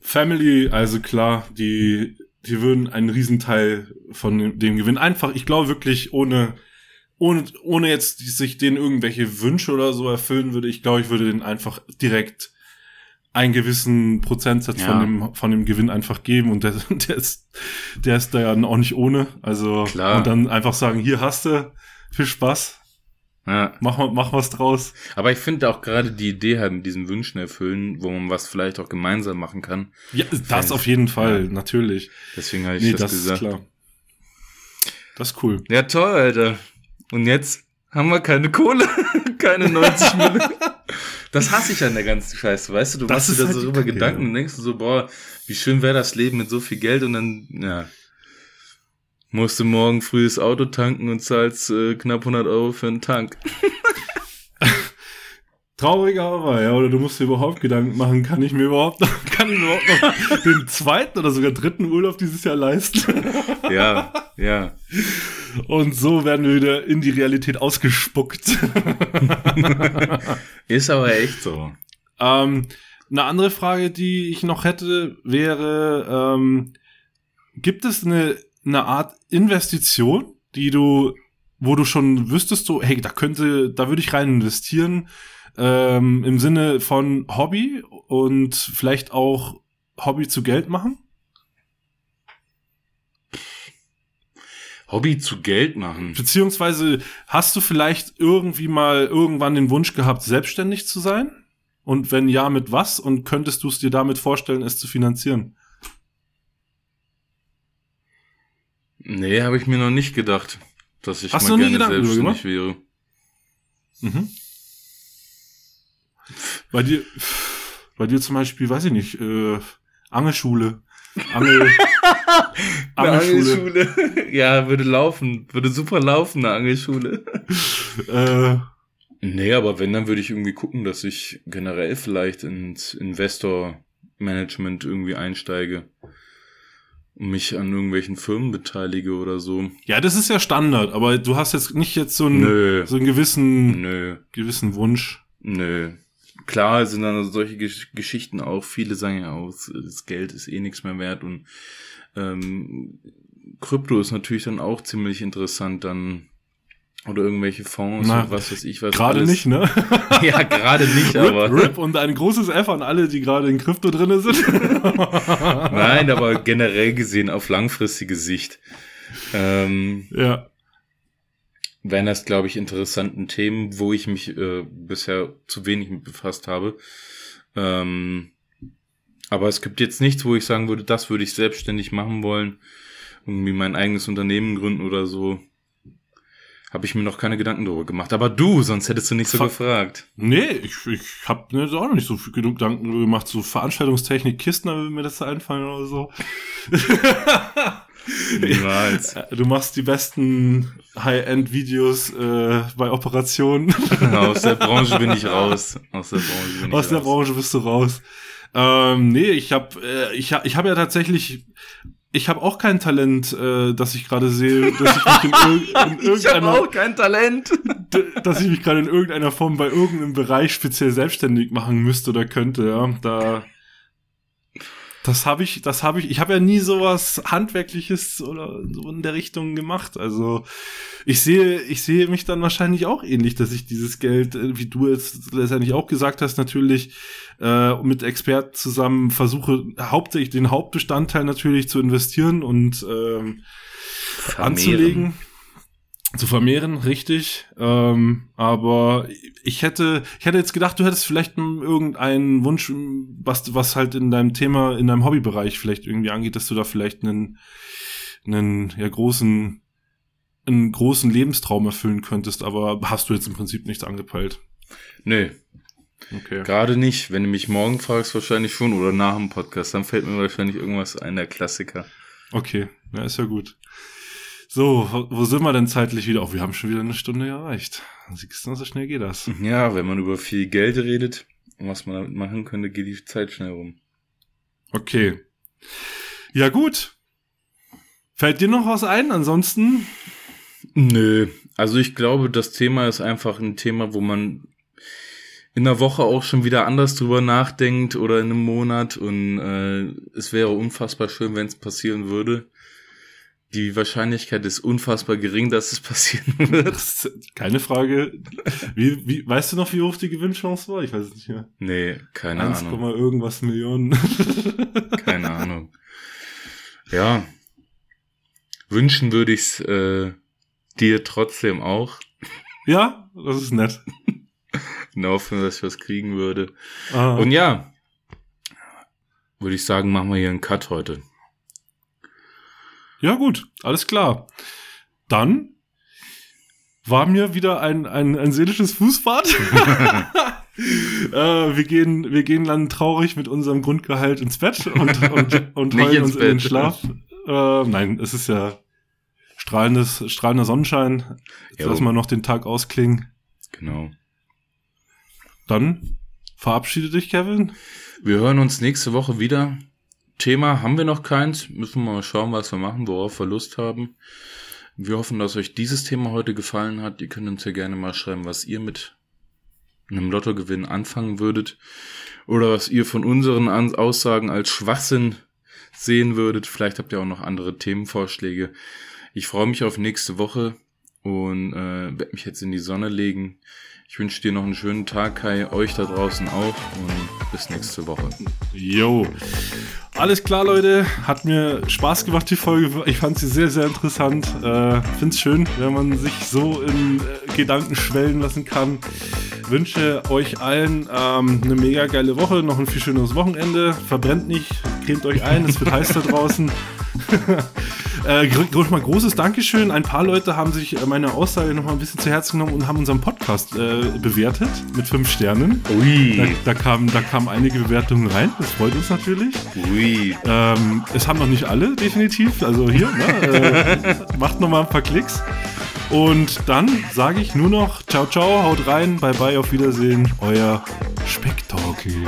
Family, also klar, die die würden einen Riesenteil von dem Gewinn einfach, ich glaube wirklich, ohne, ohne, ohne jetzt sich denen irgendwelche Wünsche oder so erfüllen würde, ich glaube, ich würde denen einfach direkt einen gewissen Prozentsatz ja. von dem, von dem Gewinn einfach geben und der, der ist, der ist da ja auch nicht ohne. Also, Klar. und dann einfach sagen, hier hast du, viel Spaß. Ja. Mach, mach was draus. Aber ich finde auch gerade die Idee halt mit diesen Wünschen erfüllen, wo man was vielleicht auch gemeinsam machen kann. Ja, das auf jeden Fall, ja. natürlich. Deswegen habe ich nee, das, das gesagt. Ist klar. Das ist cool. Ja, toll, Alter. Und jetzt haben wir keine Kohle, keine 90 Millionen. Das hasse ich an der ganzen Scheiße, weißt du? Du das machst dir da halt so drüber Gedanken und denkst du so, boah, wie schön wäre das Leben mit so viel Geld und dann, ja, musst du morgen früh das Auto tanken und zahlst äh, knapp 100 Euro für einen Tank. Trauriger aber, ja, oder du musst dir überhaupt Gedanken machen, kann ich mir überhaupt noch, kann ich überhaupt noch den zweiten oder sogar dritten Urlaub dieses Jahr leisten? ja, ja. Und so werden wir wieder in die Realität ausgespuckt. Ist aber echt so. Ähm, eine andere Frage, die ich noch hätte, wäre, ähm, gibt es eine eine Art Investition, die du, wo du schon wüsstest, so, hey, da könnte, da würde ich rein investieren, ähm, im Sinne von Hobby und vielleicht auch Hobby zu Geld machen? Hobby zu Geld machen. Beziehungsweise hast du vielleicht irgendwie mal irgendwann den Wunsch gehabt, selbstständig zu sein? Und wenn ja, mit was? Und könntest du es dir damit vorstellen, es zu finanzieren? Nee, habe ich mir noch nicht gedacht, dass ich Hast mal gerne selbstständig wäre. Mhm. Bei dir, bei dir zum Beispiel, weiß ich nicht, äh, Angelschule. Angel, Eine Angelschule. Angelschule. ja, würde laufen. Würde super laufen, eine Angelschule. Äh, Nee, aber wenn, dann würde ich irgendwie gucken, dass ich generell vielleicht ins Investor-Management irgendwie einsteige und mich an irgendwelchen Firmen beteilige oder so. ja, das ist ja Standard, aber du hast jetzt nicht jetzt so einen, Nö. so einen gewissen, Nö. gewissen Wunsch. Nö. Klar sind dann solche Gesch Geschichten auch, viele sagen ja auch, das Geld ist eh nichts mehr wert und ähm, Krypto ist natürlich dann auch ziemlich interessant dann oder irgendwelche Fonds Na, und was weiß ich was. Gerade nicht, ne? Ja, gerade nicht, aber. RIP, RIP und ein großes F an alle, die gerade in Krypto drinne sind. Nein, aber generell gesehen auf langfristige Sicht. Ähm, ja. Wären das, glaube ich, interessanten Themen, wo ich mich äh, bisher zu wenig mit befasst habe. Ähm, aber es gibt jetzt nichts, wo ich sagen würde, das würde ich selbstständig machen wollen. Irgendwie mein eigenes Unternehmen gründen oder so. Habe ich mir noch keine Gedanken darüber gemacht. Aber du, sonst hättest du nicht so Fa- gefragt. Nee, ich, ich habe mir da auch noch nicht so viel Gedanken drüber gemacht. So Veranstaltungstechnik, Kisten, würde mir das einfallen oder so. Niemals. Du machst die besten High-End-Videos äh, bei Operationen. Aus der Branche bin ich raus. Aus der Branche bin ich Aus der raus. Branche bist du raus. Ähm, nee, ich habe äh, ich hab, ich hab ja tatsächlich, ich habe auch kein Talent, äh, dass ich gerade sehe, dass ich mich in, irg in irgendeiner, kein Talent. dass ich mich gerade in irgendeiner Form bei irgendeinem Bereich speziell selbstständig machen müsste oder könnte. Ja, da das habe ich, das habe ich, ich habe ja nie sowas handwerkliches oder so in der Richtung gemacht. Also ich sehe, ich sehe mich dann wahrscheinlich auch ähnlich, dass ich dieses Geld, äh, wie du jetzt letztendlich auch gesagt hast, natürlich äh, mit Experten zusammen versuche, hauptsächlich den Hauptbestandteil natürlich zu investieren und ähm, anzulegen. Zu vermehren, richtig. Ähm, aber ich hätte, ich hätte jetzt gedacht, du hättest vielleicht irgendeinen Wunsch, was, was halt in deinem Thema, in deinem Hobbybereich vielleicht irgendwie angeht, dass du da vielleicht einen, einen ja, großen, einen großen Lebenstraum erfüllen könntest, aber hast du jetzt im Prinzip nichts angepeilt. Nee, Okay. gerade nicht. Wenn du mich morgen fragst, wahrscheinlich schon oder nach dem Podcast, dann fällt mir wahrscheinlich irgendwas ein, der Klassiker. Okay, ja, ist ja gut. So, wo- wo sind wir denn zeitlich wieder? Oh, wir haben schon wieder eine Stunde erreicht. Siehst du, so schnell geht das. Ja, wenn man über viel Geld redet und was man damit machen könnte, geht die Zeit schnell rum. Okay. Ja, gut. Fällt dir noch was ein? Ansonsten, Nö, also ich glaube, das Thema ist einfach ein Thema, wo man in der Woche auch schon wieder anders drüber nachdenkt oder in einem Monat und äh, es wäre unfassbar schön, wenn es passieren würde. Die Wahrscheinlichkeit ist unfassbar gering, dass es passieren wird. keine Frage. Wie, wie, weißt du noch, wie hoch die Gewinnchance war? Ich weiß es nicht mehr. Nee, keine 1, Ahnung. irgendwas Millionen. Keine Ahnung. Ja. Wünschen würde ich's äh, dir trotzdem auch. ja, das ist nett. In der Hoffnung, dass ich was kriegen würde. Ah, Und ja, würde ich sagen, machen wir hier einen Cut heute. Ja, gut, alles klar. Dann war mir wieder ein, ein, ein seelisches Fußbad. äh, wir, gehen, wir gehen dann traurig mit unserem Grundgehalt ins Bett und, und, und heulen uns in den Bett. Schlaf. Äh, nein, es ist ja strahlendes, strahlender Sonnenschein. Jetzt Jo. lassen wir noch den Tag ausklingen. Genau. Dann verabschiede dich, Kevin. Wir hören uns nächste Woche wieder. Thema haben wir noch keins. Müssen wir mal schauen, was wir machen, worauf wir Lust haben. Wir hoffen, dass euch dieses Thema heute gefallen hat. Ihr könnt uns ja gerne mal schreiben, was ihr mit einem Lottogewinn anfangen würdet. Oder was ihr von unseren Aussagen als Schwachsinn sehen würdet. Vielleicht habt ihr auch noch andere Themenvorschläge. Ich freue mich auf nächste Woche und äh, werde mich jetzt in die Sonne legen. Ich wünsche dir noch einen schönen Tag, Kai, euch da draußen auch und bis nächste Woche. Jo. Alles klar, Leute. Hat mir Spaß gemacht, die Folge. Ich fand sie sehr, sehr interessant. Äh, Finde es schön, wenn man sich so in äh, Gedanken schwellen lassen kann. Wünsche euch allen ähm, eine mega geile Woche, noch ein viel schöneres Wochenende. Verbrennt nicht, cremt euch ein, es wird heiß da draußen. Äh, mal großes Dankeschön. Ein paar Leute haben sich äh, meine Aussage noch mal ein bisschen zu Herzen genommen und haben unseren Podcast äh, bewertet mit fünf Sternen. Ui. Da, da, kamen, da kamen einige Bewertungen rein. Das freut uns natürlich. Ui. Ähm, es haben noch nicht alle, definitiv. Also hier, ne, äh, macht noch mal ein paar Klicks. Und dann sage ich nur noch ciao, ciao, haut rein, bye bye, auf Wiedersehen, euer Spektakel.